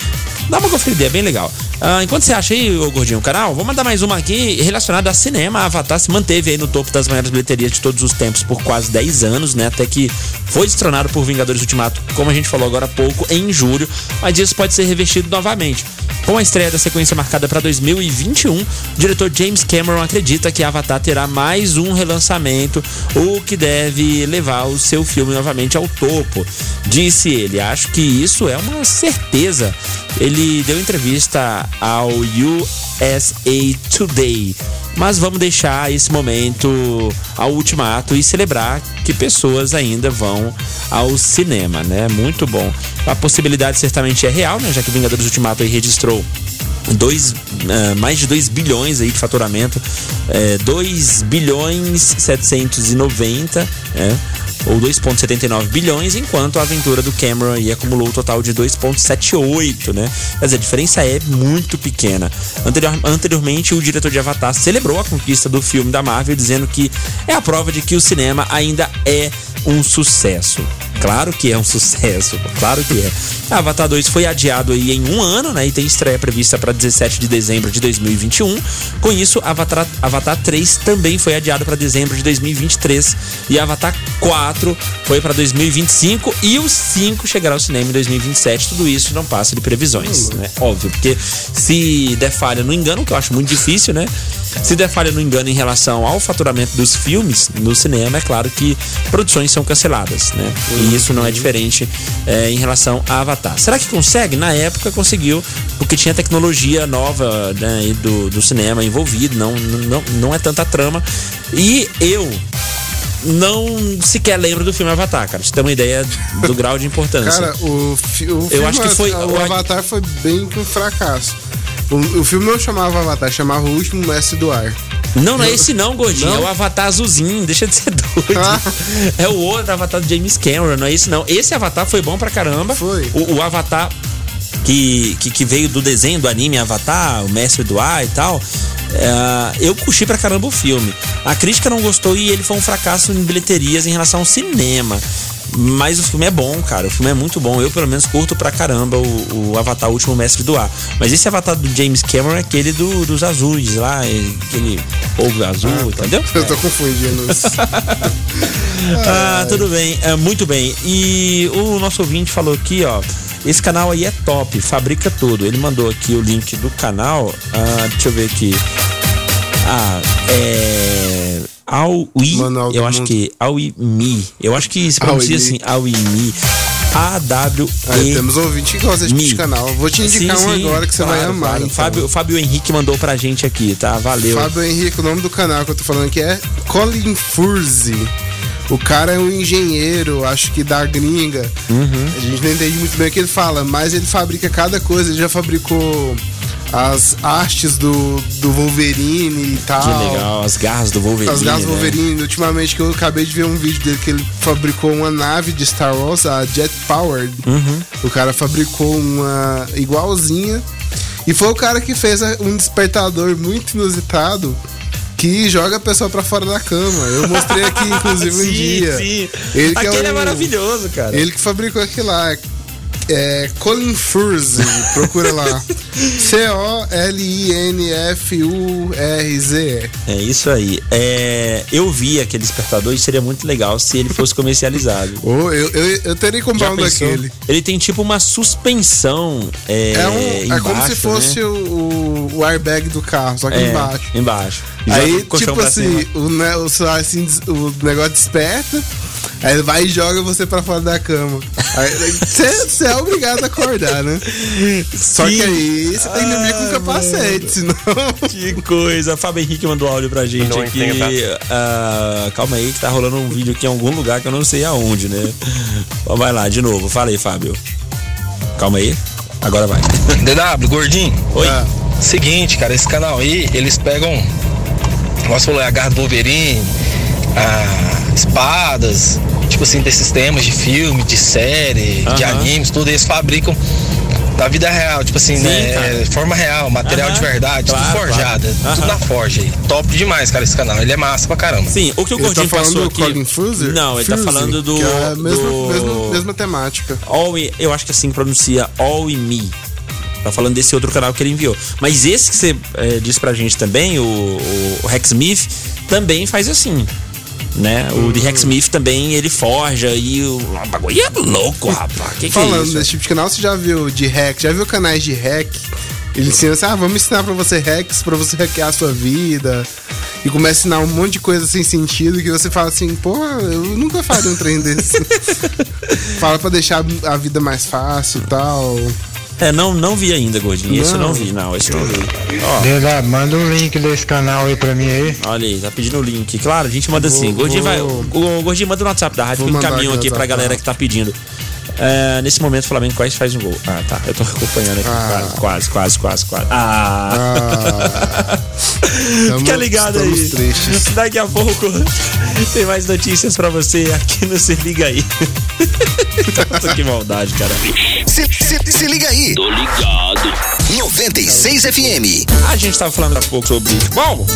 Dá uma conferida, é bem legal. Ah, enquanto você acha aí, ô gordinho, o canal, vou mandar mais uma aqui relacionada a cinema. A Avatar se manteve aí no topo das maiores bilheterias de todos os tempos por quase 10 anos, né? Até que foi destronado por Vingadores Ultimato, como a gente falou agora há pouco, em julho. Mas isso pode ser revestido novamente. Com a estreia da sequência marcada para 2021, o diretor James Cameron acredita que Avatar terá mais um relançamento, o que deve levar o seu filme novamente ao topo. Disse ele, acho que isso é uma certeza. Ele deu entrevista ao USA Today. Mas vamos deixar esse momento ao ultimato e celebrar que pessoas ainda vão ao cinema, né? Muito bom. A possibilidade certamente é real, né? Já que Vingadores Ultimato aí registrou dois, eh, mais de 2 bilhões aí de faturamento, é, 2 bilhões 790, é, ou 2,79 bilhões, enquanto a aventura do Cameron aí acumulou um total de 2,78, né? Quer dizer, a diferença é muito pequena. Anterior, anteriormente, o diretor de Avatar celebrou a conquista do filme da Marvel, dizendo que é a prova de que o cinema ainda é um sucesso. Claro que é um <laughs> sucesso, claro que é. Avatar 2 foi adiado aí em um ano, né? E tem estreia prevista para 17 de dezembro de 2021. Com isso, Avatar, Avatar 3 também foi adiado para dezembro de 2023 e Avatar 4 foi para 2025 e o 5 chegará ao cinema em 2027. Tudo isso não passa de previsões, né? Óbvio, porque se der falha no engano, que eu acho muito difícil, né? Se der falha no engano em relação ao faturamento dos filmes no cinema, é claro que produções são canceladas, né? E isso não é diferente é, em relação a Avatar. Será que consegue? Na época conseguiu, porque tinha tecnologia nova né, do, do cinema envolvido, não, não, não é tanta trama. E eu não sequer lembro do filme Avatar, cara. Pra você ter uma ideia do <laughs> grau de importância. Cara, o, fi, o Eu filme, acho que foi- O Avatar foi bem que um fracasso. O, o filme não chamava Avatar, chamava O Último Mestre do Ar. Não, não é esse não, gordinho. Não? É o Avatar azulzinho, deixa de ser <laughs> doido. Ah. É o outro Avatar do James Cameron, não é esse não. Esse Avatar foi bom pra caramba. Foi. O, o Avatar que, que, que veio do desenho do anime Avatar, o Mestre do Ar e tal. é, eu curti pra caramba o filme. A crítica não gostou e ele foi um fracasso em bilheterias em relação ao cinema. Mas o filme é bom, cara. O filme é muito bom. Eu, pelo menos, curto pra caramba o, o Avatar, o último mestre do ar. Mas esse Avatar do James Cameron é aquele do, dos azuis lá, é aquele povo azul, entendeu? Eu tô confundindo isso. <laughs> Ah, tudo bem, é, muito bem. E o nosso ouvinte falou aqui, ó. Esse canal aí é top, fabrica tudo. Ele mandou aqui o link do canal. Ah, deixa eu ver aqui. Ah, é. Aui, eu acho Mundo. que Auimi. Eu acho que se pronuncia Auimi. assim, Auimi. A-W-E. Aí temos ouvinte que gosta de canal. Vou te indicar Sim, um sim, agora que você vai claro, amar. claro. então. Fábio, Fábio Henrique mandou pra gente aqui, tá? Valeu. Fábio Henrique, o nome do canal que eu tô falando aqui é Colin Furzi. O cara é um engenheiro, acho que da gringa. Uhum. A gente não entende muito bem o que ele fala, mas ele fabrica cada coisa. Ele já fabricou as hastes do, do Wolverine e tal. Que legal, as garras do Wolverine. As garras né? Wolverine. Ultimamente que eu acabei de ver um vídeo dele que ele fabricou uma nave de Star Wars, a Jet Powered. Uhum. O cara fabricou uma igualzinha. E foi o cara que fez um despertador muito inusitado que joga a pessoa pra fora da cama. Eu mostrei aqui, inclusive, um <laughs> Sim, dia. sim. Ele que Aquele é, o- maravilhoso, cara. Ele que fabricou aquilo lá. É Colin Furze, procura lá. <laughs> C-O-L-I-N-F-U-R-Z. É isso aí. É, eu vi aquele despertador e seria muito legal se ele fosse comercializado. <laughs> Oh, eu, eu, eu teria que comprar Já um daquele. Ele tem tipo uma suspensão. É, É, um, é como embaixo, se fosse né? o, o, airbag do carro, só que É, embaixo. Embaixo. Aí, tipo assim, o, ne- o, assim, o negócio desperta, aí ele vai e joga você pra fora da cama. Aí Você é obrigado a acordar, né? Só que aí você tem que dormir com Ah, capacete, senão. Que coisa. Fábio Henrique mandou áudio pra gente Não aqui. Ah, calma aí que tá rolando um vídeo aqui em algum lugar que eu não sei aonde, né? Vai lá, de novo. Fala aí, Fábio. Calma aí. Agora vai. DW, gordinho. Oi. Ah, Seguinte, cara, esse canal aí, eles pegam. Nossa, falou, é a garra do Wolverine, a espadas, tipo assim, desses temas de filme, de série, de animes, tudo, eles fabricam da vida real, tipo assim, Sim, né, cara. forma real, material de verdade, claro, tudo forjada, claro. tudo na forja aí. Top demais, cara, esse canal. Ele é massa pra caramba. Sim, o que o tá Gordinho falando passou do aqui. Colin Furze? Não, ele tá Furze, falando do. que é a mesma, do... mesma, mesma temática. All In- eu acho que assim pronuncia All in Me. Tá falando desse outro canal que ele enviou. Mas esse que você eh, disse pra gente também, o, o, o Rex Smith, também faz assim. Né? O de Hum. Rex Smith também ele forja e o, bagulho é louco, rapaz. Que que é Falando isso? desse tipo de canal, você já viu de hack? Já viu canais de hack? Ele ensina assim, ah, vamos ensinar pra você hacks, pra você hackear a sua vida. E começa a ensinar um monte de coisa sem sentido que você fala assim, pô, eu nunca faria um trem desse. <laughs> fala pra deixar a vida mais fácil e tal. É, não, não vi ainda, gordinho. Esse eu não vi, não. Esse eu não vi. Ó, DW, manda um link desse canal aí pra mim aí. olha aí, tá pedindo o link. Claro, a gente manda assim. Vou- Gordinho vai. vou- O Gordinho manda no WhatsApp da rádio, Vou fica mandar caminho aqui pra galera que tá pedindo. É, nesse momento, o Flamengo quase faz um gol. Ah, tá. Eu tô acompanhando aqui. Ah. Quase, quase, quase, quase, quase. Ah! Tamo- Fica ligado aí. tristes. Daqui a pouco <laughs> tem mais notícias pra você aqui no Se Liga aí. <laughs> Nossa, que maldade, cara. Se, se- se liga aí. Tô ligado. 96 FM. A gente tava falando há pouco sobre futebol.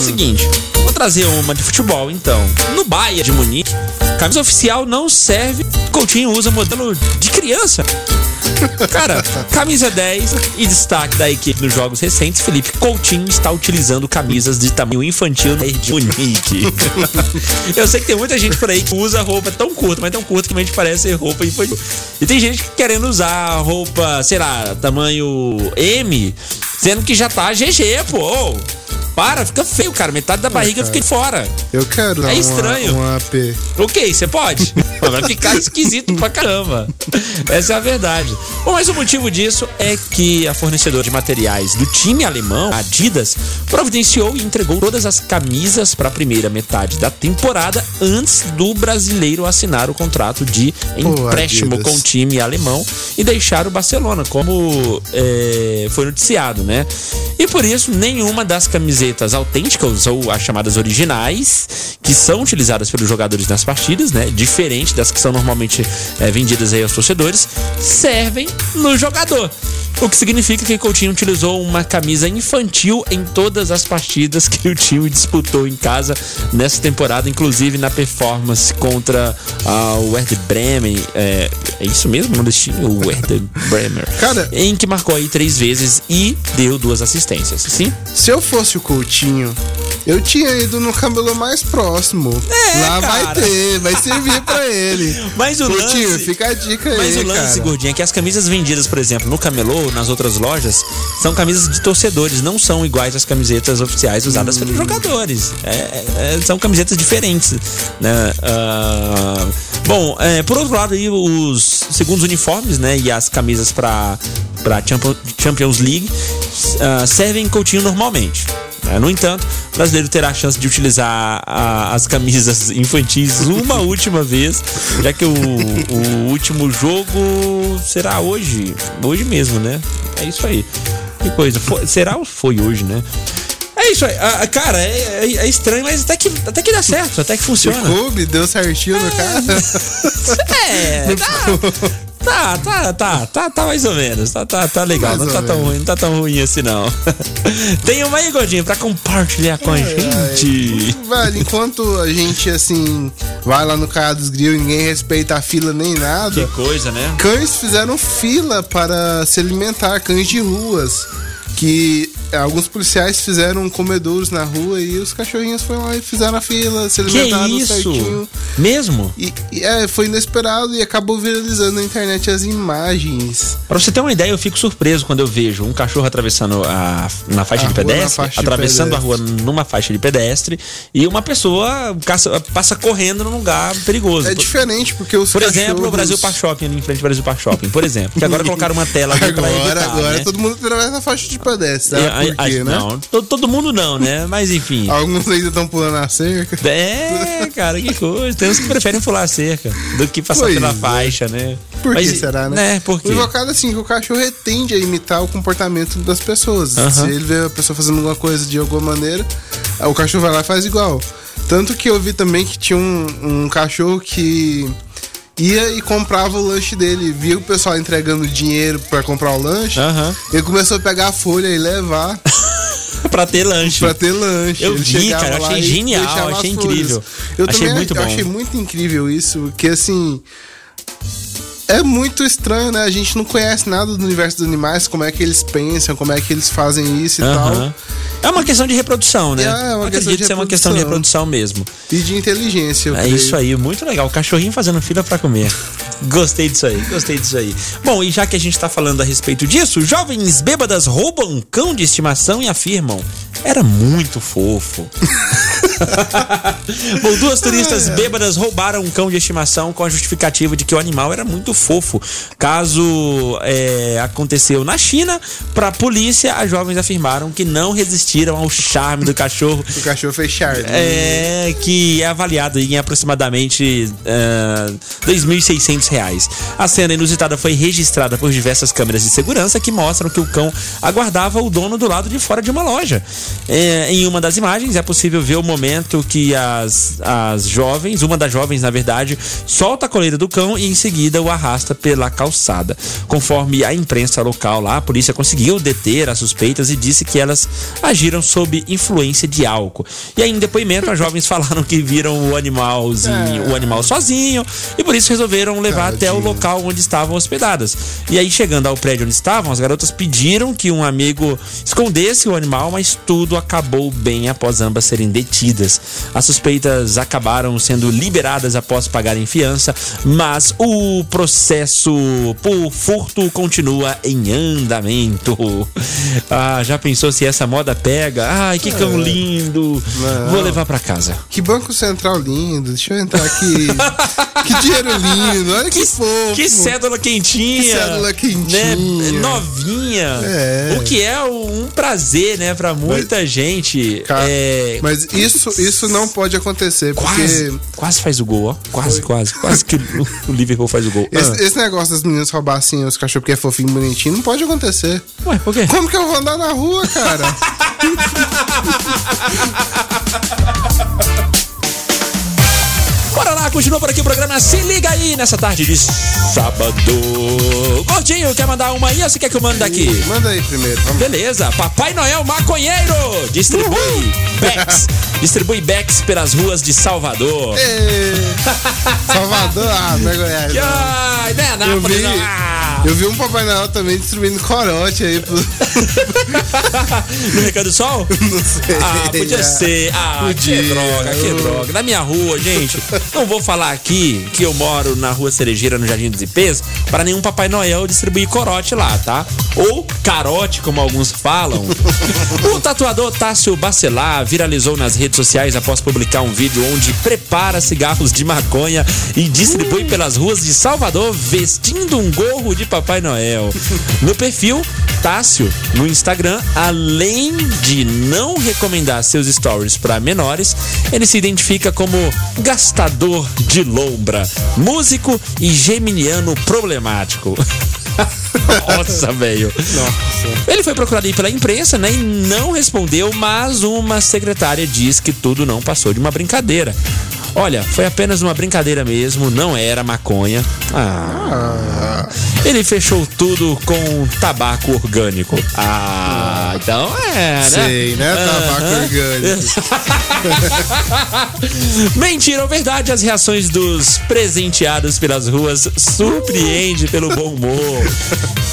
Seguinte, vou trazer uma de futebol então. No Bayern de Munique, camisa oficial não serve. Coutinho usa modelo de criança. Cara, <laughs> camisa 10 e destaque da equipe nos jogos recentes, Felipe Coutinho está utilizando camisas de tamanho infantil no de Munique. <laughs> Eu sei que tem muita gente por aí que usa roupa tão curta, mas tão curta que realmente parece ser roupa infantil. E tem gente querendo usar roupa, sei lá, tamanho M, sendo que já tá GG, pô. Para, fica feio, cara. Metade da barriga fica de fora. Eu quero É estranho. um AP. Ok, você pode. <laughs> Vai ficar esquisito pra caramba. Essa é a verdade. Bom, mas o motivo disso é que a fornecedora de materiais do time alemão, a Adidas, providenciou e entregou todas as camisas para a primeira metade da temporada antes do brasileiro assinar o contrato de empréstimo Adidas. com o time alemão e deixar o Barcelona, como é, foi noticiado, né? E por isso, nenhuma das camisetas autênticas ou as chamadas originais, que são utilizadas pelos jogadores nas partidas, né? Diferente das que são normalmente é, vendidas aí aos torcedores, servem no jogador. O que significa que Coutinho utilizou uma camisa infantil em todas as partidas que o time disputou em casa nessa temporada, inclusive na performance contra ah, o Werder Bremen. É, é isso mesmo o time? O Werder Bremer. Cara- em que marcou aí três vezes e deu duas assistências. Sim? Se eu fosse o Coutinho, eu tinha ido no cabelo mais próximo. Lá vai É, cara. ter, vai servir pra ele. <laughs> Mas o Coutinho, lance- fica a dica aí, Mas o lance, cara. gordinho, é que as camisas vendidas, por exemplo, no Camelô, nas outras lojas, são camisas de torcedores, não são iguais às camisetas oficiais usadas Hum. pelos jogadores. É, é, são camisetas diferentes. Né? Ah, bom, é, por outro lado, aí, os segundos uniformes né, e as camisas para Champions League ah, servem Coutinho normalmente. Né? No entanto, o brasileiro terá a chance de utilizar a- as camisas infantis uma <laughs> última vez, já que o, o último jogo será hoje. Hoje mesmo, né? É isso aí. Que coisa. Foi- será ou foi hoje, né? É isso aí. Ah, cara, é, é- é estranho, mas até que, até que dá certo, até que funciona. Coube, deu certinho no cara. <laughs> É, tá, tá, tá, tá, tá mais ou menos. Tá, tá, tá legal. Mais Não tá tão menos. ruim, não tá tão ruim assim, não. <laughs> Tem uma aí, Gordinho, pra compartilhar com a gente. Velho, enquanto a gente, assim, vai lá no cara dos grill e ninguém respeita a fila nem nada. Que coisa, né? Cães fizeram fila para se alimentar, cães de ruas. Que é, alguns policiais fizeram comedouros na rua e os cachorrinhos foram lá e fizeram a fila, se Que alimentaram isso? certinho. Mesmo? E, e, é, foi inesperado e acabou viralizando na internet as imagens. Pra você ter uma ideia, eu fico surpreso quando eu vejo um cachorro atravessando a, na faixa A de pedestre, faixa de atravessando a rua pedestre. numa faixa de pedestre, e uma pessoa caça- passa correndo num lugar perigoso. É diferente porque os Por exemplo, o cachorros- Brasil Park Shopping, ali em frente ao Brasil Park Shopping, por exemplo. Que agora <laughs> colocaram uma tela Agora, evitar, agora né? todo mundo atravessa a faixa de pedestre. É, Sabe por a- quê, né? Não, to- todo mundo não, né? Mas enfim. <laughs> Alguns ainda estão pulando a cerca. É, cara, que coisa. Tem uns que preferem pular a cerca do que passar Pois pela é. faixa, né? Por Mas, que será, né? Né, por quê? O invocado assim, que o cachorro tende a imitar o comportamento das pessoas. Se ele vê a pessoa fazendo alguma coisa de alguma maneira, o cachorro vai lá e faz igual. Tanto que eu vi também que tinha um, um cachorro que ia e comprava o lanche dele, via o pessoal entregando dinheiro pra comprar o lanche, Aham. ele começou a pegar a folha e levar <laughs> pra ter lanche. pra ter lanche. Eu Ele vi, cara, eu achei genial, achei incrível. Eu Achei também muito bom. achei muito incrível isso, porque assim. É muito estranho, né? A gente não conhece nada do universo dos animais, como é que eles pensam, como é que eles fazem isso e Aham. É uma questão de reprodução, né? É, é uma Acredito questão de ser uma questão de reprodução. mesmo. tal. E de inteligência. eu É creio. isso aí, muito legal. O cachorrinho fazendo fila pra comer. <laughs> Gostei disso aí, gostei disso aí. Bom, e já que a gente tá falando a respeito disso, jovens bêbadas roubam um cão de estimação e afirmam: era muito fofo. <laughs> Bom, duas turistas bêbadas roubaram um cão de estimação com a justificativa de que o animal era muito fofo. Caso é, aconteceu na China, para a polícia, as jovens afirmaram que não resistiram ao charme do cachorro. <laughs> O cachorro fez charme. É, que é avaliado em aproximadamente uh, 2.600 reais. A cena inusitada foi registrada por diversas câmeras de segurança que mostram que o cão aguardava o dono do lado de fora de uma loja. É, em uma das imagens é possível ver o momento que as, as jovens, uma das jovens na verdade, solta a coleira do cão e em seguida o arrasta pela calçada. Conforme a imprensa local lá, a polícia conseguiu deter as suspeitas e disse que elas agiram sob influência de álcool. E aí, em depoimento, as jovens <laughs> falaram que viram o animalzinho, o animal sozinho e por isso resolveram levar até o local onde estavam hospedadas. E aí, chegando ao prédio onde estavam, as garotas pediram que um amigo escondesse o animal, mas tudo acabou bem após ambas serem detidas. As suspeitas acabaram sendo liberadas após pagarem fiança, mas o processo por furto continua em andamento. <laughs> Ah, já pensou se essa moda pega? Ai, que cão É. lindo! Não. Vou levar pra casa. Que banco central lindo. Deixa eu entrar aqui. <laughs> que dinheiro lindo. Olha que, fofo. Que cédula quentinha. Que cédula quentinha. Né? Novinha. É. O que é um prazer, né, pra muita gente. Cara, é, Mas isso, isso não pode acontecer, Quase, porque quase faz o gol, ó. Quase, quase. Quase que <laughs> o, Liverpool faz o gol. esse, Ah. esse negócio das meninas roubassem os cachorros porque é fofinho e bonitinho não pode acontecer. Ué, por quê? Como que eu vou andar na rua, cara? <laughs> Continua por aqui o programa Se Liga aí nessa tarde de sábado. Gordinho, quer mandar uma aí ou você quer que eu mande daqui? Manda aí primeiro, vamos. Beleza, Papai Noel Maconheiro distribui Bex. Distribui Bex pelas ruas de Salvador. <laughs> Salvador, ah, não Goiás. Não. ai, né, Eu vi. Ah. eu vi um Papai Noel também distribuindo corote aí pro. <laughs> No Recanto do Sol? <laughs> Não sei. Ah, podia ser. Ah, Podia. que droga, que droga. Na minha rua, gente, não vou falar aqui que eu moro na rua Cerejeira, no Jardim dos Ipês, para nenhum Papai Noel distribuir corote lá, tá? Ou carote, como alguns falam. O tatuador Tássio Bacelar viralizou nas redes sociais após publicar um vídeo onde prepara cigarros de maconha e distribui pelas ruas de Salvador vestindo um gorro de Papai Noel. <laughs> No perfil, Tássio, no Instagram, além de não recomendar seus stories para menores, ele se identifica como gastador de lombra, músico e geminiano problemático. <laughs> <laughs> Nossa, velho. Ele foi procurado aí pela imprensa, né? E não respondeu, mas uma secretária diz que tudo não passou de uma brincadeira. Olha, foi apenas uma brincadeira mesmo, não era maconha. Ah. Ele fechou tudo com tabaco orgânico. Ah, então é, né? Sei, né? Tabaco Aham. orgânico. <laughs> Mentira ou verdade, as reações dos presenteados pelas ruas surpreende pelo bom humor.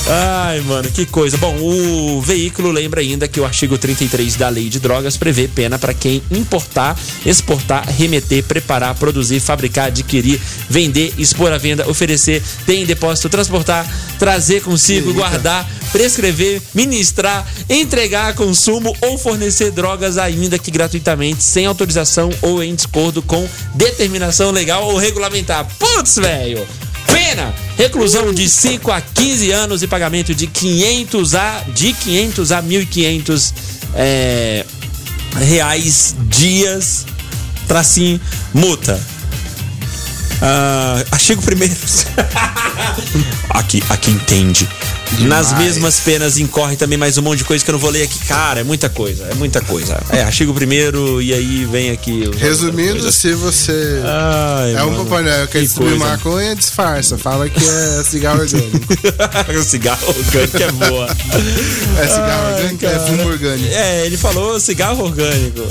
Ai, mano, que coisa. Bom, o veículo lembra ainda que o artigo 33 da Lei de Drogas prevê pena para quem importar, exportar, remeter, preparar, produzir, fabricar, adquirir, vender, expor à venda, oferecer, ter em depósito, transportar, trazer consigo, guardar, prescrever, ministrar, entregar a consumo ou fornecer drogas ainda que gratuitamente, sem autorização ou em discordo com determinação legal ou regulamentar. Putz, velho! Pena! Reclusão de 5 a 15 anos e pagamento de 500 a de 500 a 1.500 é, reais dias tracinho multa. Ah, artigo primeiro. <laughs> aqui, aqui entende. Nas mesmas penas incorre também mais um monte de coisa que eu não vou ler aqui. Cara, é muita coisa, é muita coisa. É, artigo primeiro e aí vem aqui. Resumindo, se você Ai, é um mano, Papai Noel que quer que distribuir coisa. maconha, disfarça. Fala que é <laughs> cigarro orgânico. <laughs> cigarro orgânico é boa. É cigarro Ai, orgânico? É cara. fumo orgânico. É, ele falou cigarro orgânico.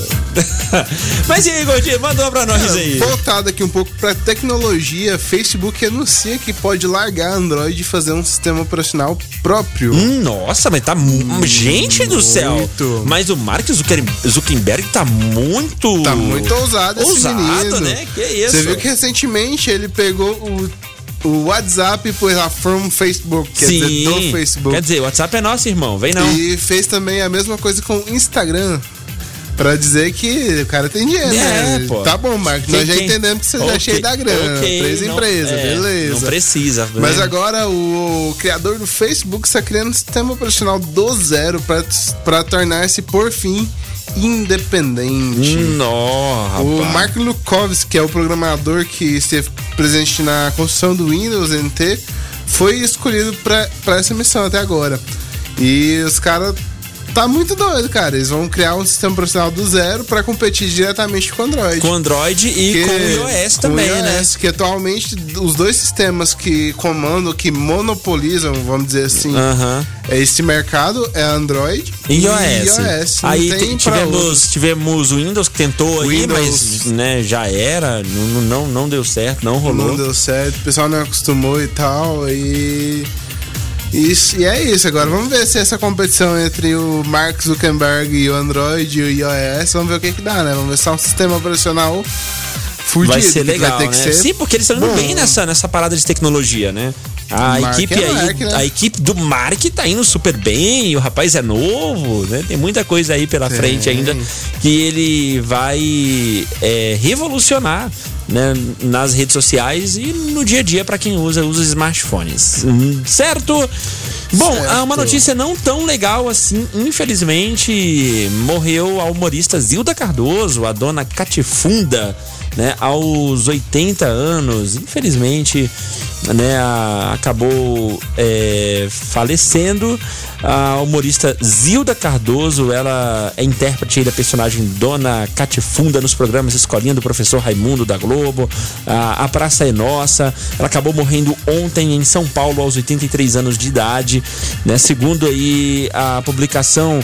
<laughs> Mas e aí, Gordinho, manda uma pra nós aí. Voltado aqui um pouco pra tecnologia, Facebook anuncia que pode largar Android e fazer um sistema operacional próprio. Hum, Nossa, mas tá. mu- Gente do céu! Muito. Mas o Mark Zucker- Zuckerberg tá muito. Tá muito ousado esse Ousado, menino. né? Que isso? Você viu que recentemente ele pegou o, o WhatsApp pôs lá from Facebook, quer Sim. dizer, do Facebook. Quer dizer, o WhatsApp é nosso, irmão. Vem não. E fez também a mesma coisa com o Instagram. Pra dizer que o cara tem dinheiro, É, né? pô. Tá bom, Marcos. Nós já entendemos que você já é cheio da grana. ok, três não- empresas, é, beleza. Não precisa. Mas né? agora o criador do Facebook está criando um sistema operacional do zero para tornar-se, por fim, independente. Nó, O. Mark Lukovski, que é o programador que esteve presente na construção do Windows NT, foi escolhido para essa missão até agora. E os caras tá muito doido, cara. Eles vão criar um sistema operacional do zero para competir diretamente com o Android. Com Android e Que- com o iOS com também, o iOS, né? Que atualmente os dois sistemas que comandam, que monopolizam, vamos dizer assim, Aham. esse mercado é Android E iOS. Não Aí tem tivemos, tivemos o Windows que tentou aí, mas né, já era, não, não, não deu certo, não rolou. Não deu certo, o pessoal não acostumou e tal, e. Isso, e é isso, agora vamos ver se essa competição entre o Mark Zuckerberg e o Android e o iOS, vamos ver o que que dá, né? Vamos ver se é um sistema operacional fudido. Vai ser legal, vai né? ser Sim, porque eles estão indo bom. bem nessa, nessa parada de tecnologia, né? A Mark equipe é aí, Mark, né? a equipe do Mark tá indo super bem, o rapaz é novo, né? Tem muita coisa aí pela Tem. frente ainda que ele vai é, revolucionar né, nas redes sociais e no dia a dia para quem usa, usa os smartphones. Hum, Certo? Bom, Certo. uma notícia não tão legal assim, infelizmente, morreu a humorista Zilda Cardoso, a dona Catifunda, né, aos 80 anos. Infelizmente, né, a- acabou é, falecendo. A humorista Zilda Cardoso, ela é intérprete da personagem Dona Catifunda nos programas Escolinha do Professor Raimundo da Globo, a, a Praça é Nossa. Ela acabou morrendo ontem em São Paulo aos 83 anos de idade, né? Segundo aí a publicação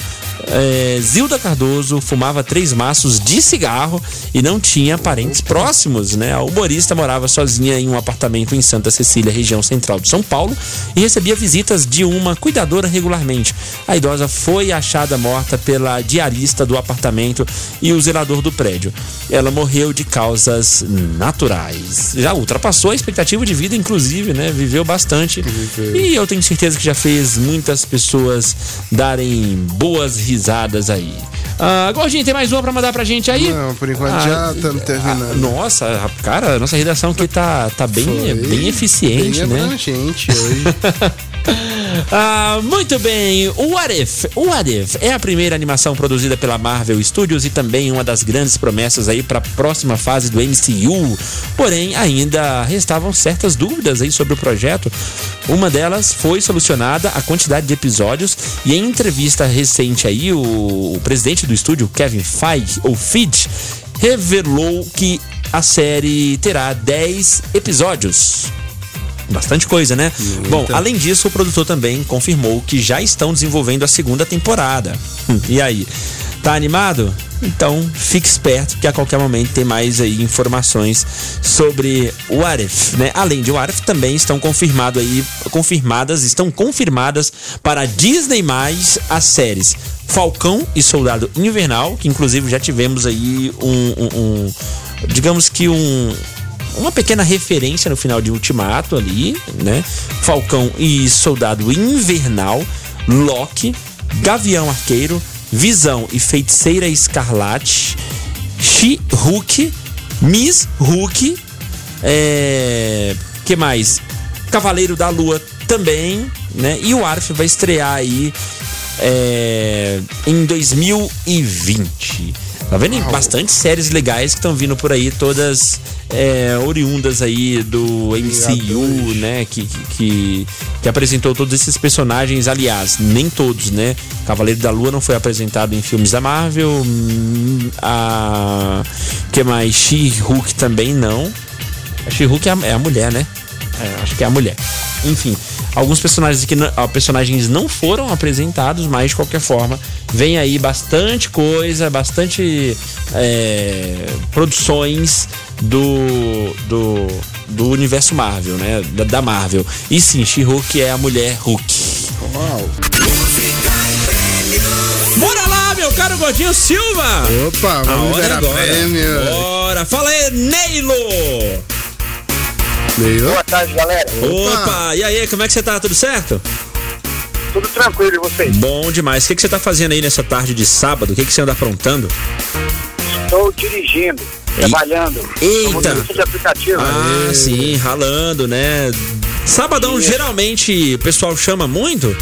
é, Zilda Cardoso fumava três maços de cigarro e não tinha parentes próximos, né? A humorista morava sozinha em um apartamento em Santa Cecília, região central de São Paulo, e recebia visitas de uma cuidadora regularmente. A idosa foi achada morta pela diarista do apartamento e o zelador do prédio. Ela morreu de causas naturais. Já ultrapassou a expectativa de vida, inclusive, né? Viveu bastante. E eu tenho certeza que já fez muitas pessoas darem boas risadas aí. Ah, Gordinho, tem mais uma pra mandar pra gente aí? Não, por enquanto Ah, já estamos terminando. Nossa, cara, a nossa redação aqui tá, tá bem, Foi bem eficiente, bem né? abrangente hoje. <laughs> Ah, muito bem. O What If? O What If é a primeira animação produzida pela Marvel Studios e também uma das grandes promessas aí para a próxima fase do MCU. Porém, ainda restavam certas dúvidas aí sobre o projeto. Uma delas foi solucionada a quantidade de episódios e em entrevista recente aí o, o presidente do estúdio, Kevin Feige, ou Feige, revelou que a série terá 10 episódios. Bastante coisa, né? Bom, além disso, o produtor também confirmou que já estão desenvolvendo a segunda temporada. Hum, E aí? Tá animado? Então fique esperto que a qualquer momento tem mais aí informações sobre o If, né? Além de What If, também estão confirmado aí, confirmadas, estão confirmadas para a Disney mais as séries Falcão e Soldado Invernal, que inclusive já tivemos aí um- um- um digamos que um uma pequena referência no final de Ultimato ali, né? Falcão e Soldado Invernal, Loki, Gavião Arqueiro, Visão e Feiticeira Escarlate, She-Hulk, Miss Hulk, é... que mais? Cavaleiro da Lua também, né? E o Arf vai estrear aí é, em 2020. Tá vendo? Bastante séries legais que estão vindo por aí, todas é, oriundas aí do MCU, né? Que, que, que, apresentou todos esses personagens, aliás, nem todos, né? Cavaleiro da Lua não foi apresentado em filmes da Marvel. hum, A. que mais? She-Hulk também não. A She-Hulk é, é a mulher, né? É, acho que é a mulher. Enfim, alguns personagens que não, ah, personagens não foram apresentados, mas de qualquer forma, vem aí bastante coisa, bastante é, produções do, do, do universo Marvel, né? Da, da Marvel. E sim, She-Hulk é a mulher Hulk. Bora lá, meu caro Gordinho Silva! Opa, A vamos liberar agora. prêmio. Bora! Fala aí, Neilo! Neilo? Boa tarde, galera. Opa, e aí, como é que você tá? Tudo certo? tudo tranquilo e vocês? Bom demais. O que, que você tá fazendo aí nessa tarde de sábado? O que, que você anda aprontando? Estou dirigindo, trabalhando. Eita. De aplicativo. Ah, sim, ralando, né? Sabadão, geralmente, o pessoal chama muito?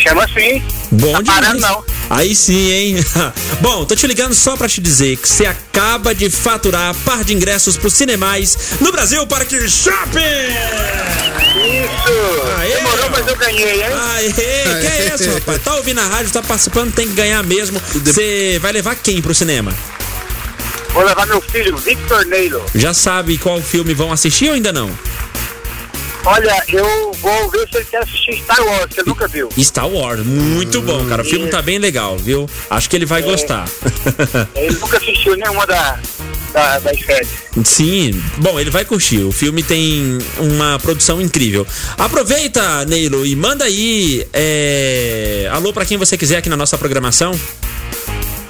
Chama assim. Bom tá demais. parando não. Aí sim, hein? <laughs> Bom, tô te ligando só pra te dizer que você acaba de faturar par de ingressos pro Cinemais no Brasil Parque Shopping! Isso! Aê. Demorou, mas eu ganhei, hein? Aê, que é isso, rapaz? Tá ouvindo a rádio, tá participando, tem que ganhar mesmo. Você vai levar quem pro cinema? Vou levar meu filho, Victor Neilo. Já sabe qual filme vão assistir ou ainda não? Olha, eu vou ver se ele quer assistir Star Wars, que ele nunca viu. Star Wars, muito bom, cara. O filme tá bem legal, viu? Acho que ele vai gostar. Ele nunca assistiu nenhuma da, da, das séries. Sim, bom, ele vai curtir. O filme tem uma produção incrível. Aproveita, Neilo, e manda aí é... alô pra quem você quiser aqui na nossa programação.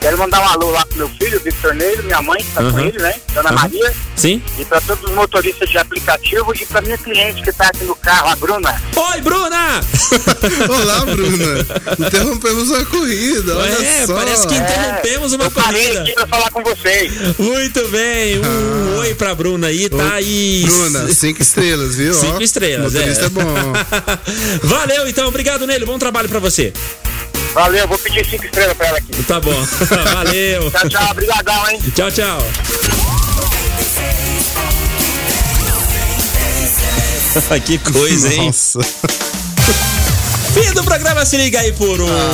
Quero mandar um alô lá pro meu filho, Victor Neilo, minha mãe, que tá com Aham. ele, né? Dona Aham. Maria. Sim? E pra todos os motoristas de aplicativo e pra minha cliente que tá aqui no carro, a Bruna. Oi, Bruna! <laughs> Olá, Bruna. Interrompemos a corrida, olha É, só. parece que interrompemos uma eu parei corrida. aqui pra falar com vocês. Muito bem, um oi pra Bruna aí, tá aí. Ah. Bruna, cinco estrelas, viu? Cinco Ó, estrelas, motorista é. é bom. <laughs> Valeu, então, obrigado, Neilo. Bom trabalho pra você. Valeu, vou pedir cinco estrelas pra ela aqui. Tá bom, <laughs> valeu. Tchau, tchau, obrigadão, hein? Tchau, tchau. <laughs> que coisa, hein? Nossa. Fim do programa Se Liga aí por hoje.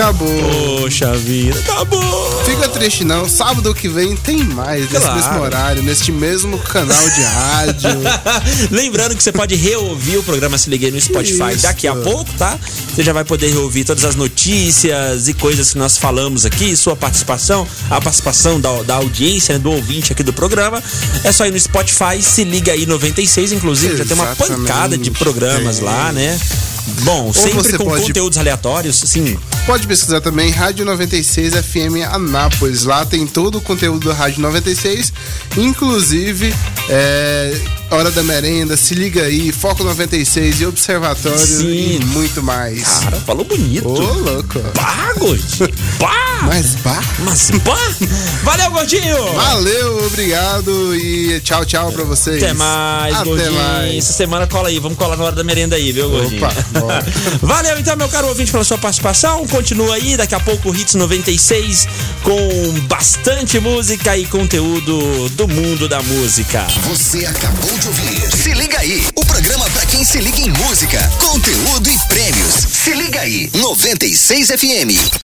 Acabou. Poxa vida, acabou. Fica triste não, sábado que vem tem mais, nesse Claro. mesmo horário, neste mesmo canal de rádio. <laughs> Lembrando que você pode reouvir o programa Se Liguei no Spotify Isso. daqui a pouco, tá? Você já vai poder reouvir todas as notícias e coisas que nós falamos aqui, sua participação, a participação da, da audiência, né, do ouvinte aqui do programa. É só ir no Spotify, Se Liga aí 96, inclusive já tem uma Exatamente. pancada de programas Tem. lá, né? Bom, você sempre com pode- conteúdos aleatórios, sim. Pode pesquisar também Rádio 96 FM Anápolis. Lá tem todo o conteúdo da Rádio 96, inclusive é, Hora da Merenda, Se Liga Aí, Foco 96 e Observatório Sim. e muito mais. Cara, falou bonito. Ô, louco. Pá, gordinho. Pá! Mas bah. Mas pá! Valeu, gordinho! Valeu, obrigado e tchau, tchau pra vocês. Até mais, Até gordinho. mais. Essa semana cola aí, vamos colar na hora da merenda aí, viu, gordinho? Opa, bora. <laughs> Valeu então, meu caro ouvinte, pela sua participação. Continua aí, daqui a pouco o Hits 96 com bastante música e conteúdo do mundo da música. Você acabou ouvir. Se liga aí, o programa pra quem se liga em música, conteúdo e prêmios. Se liga aí, 96 FM.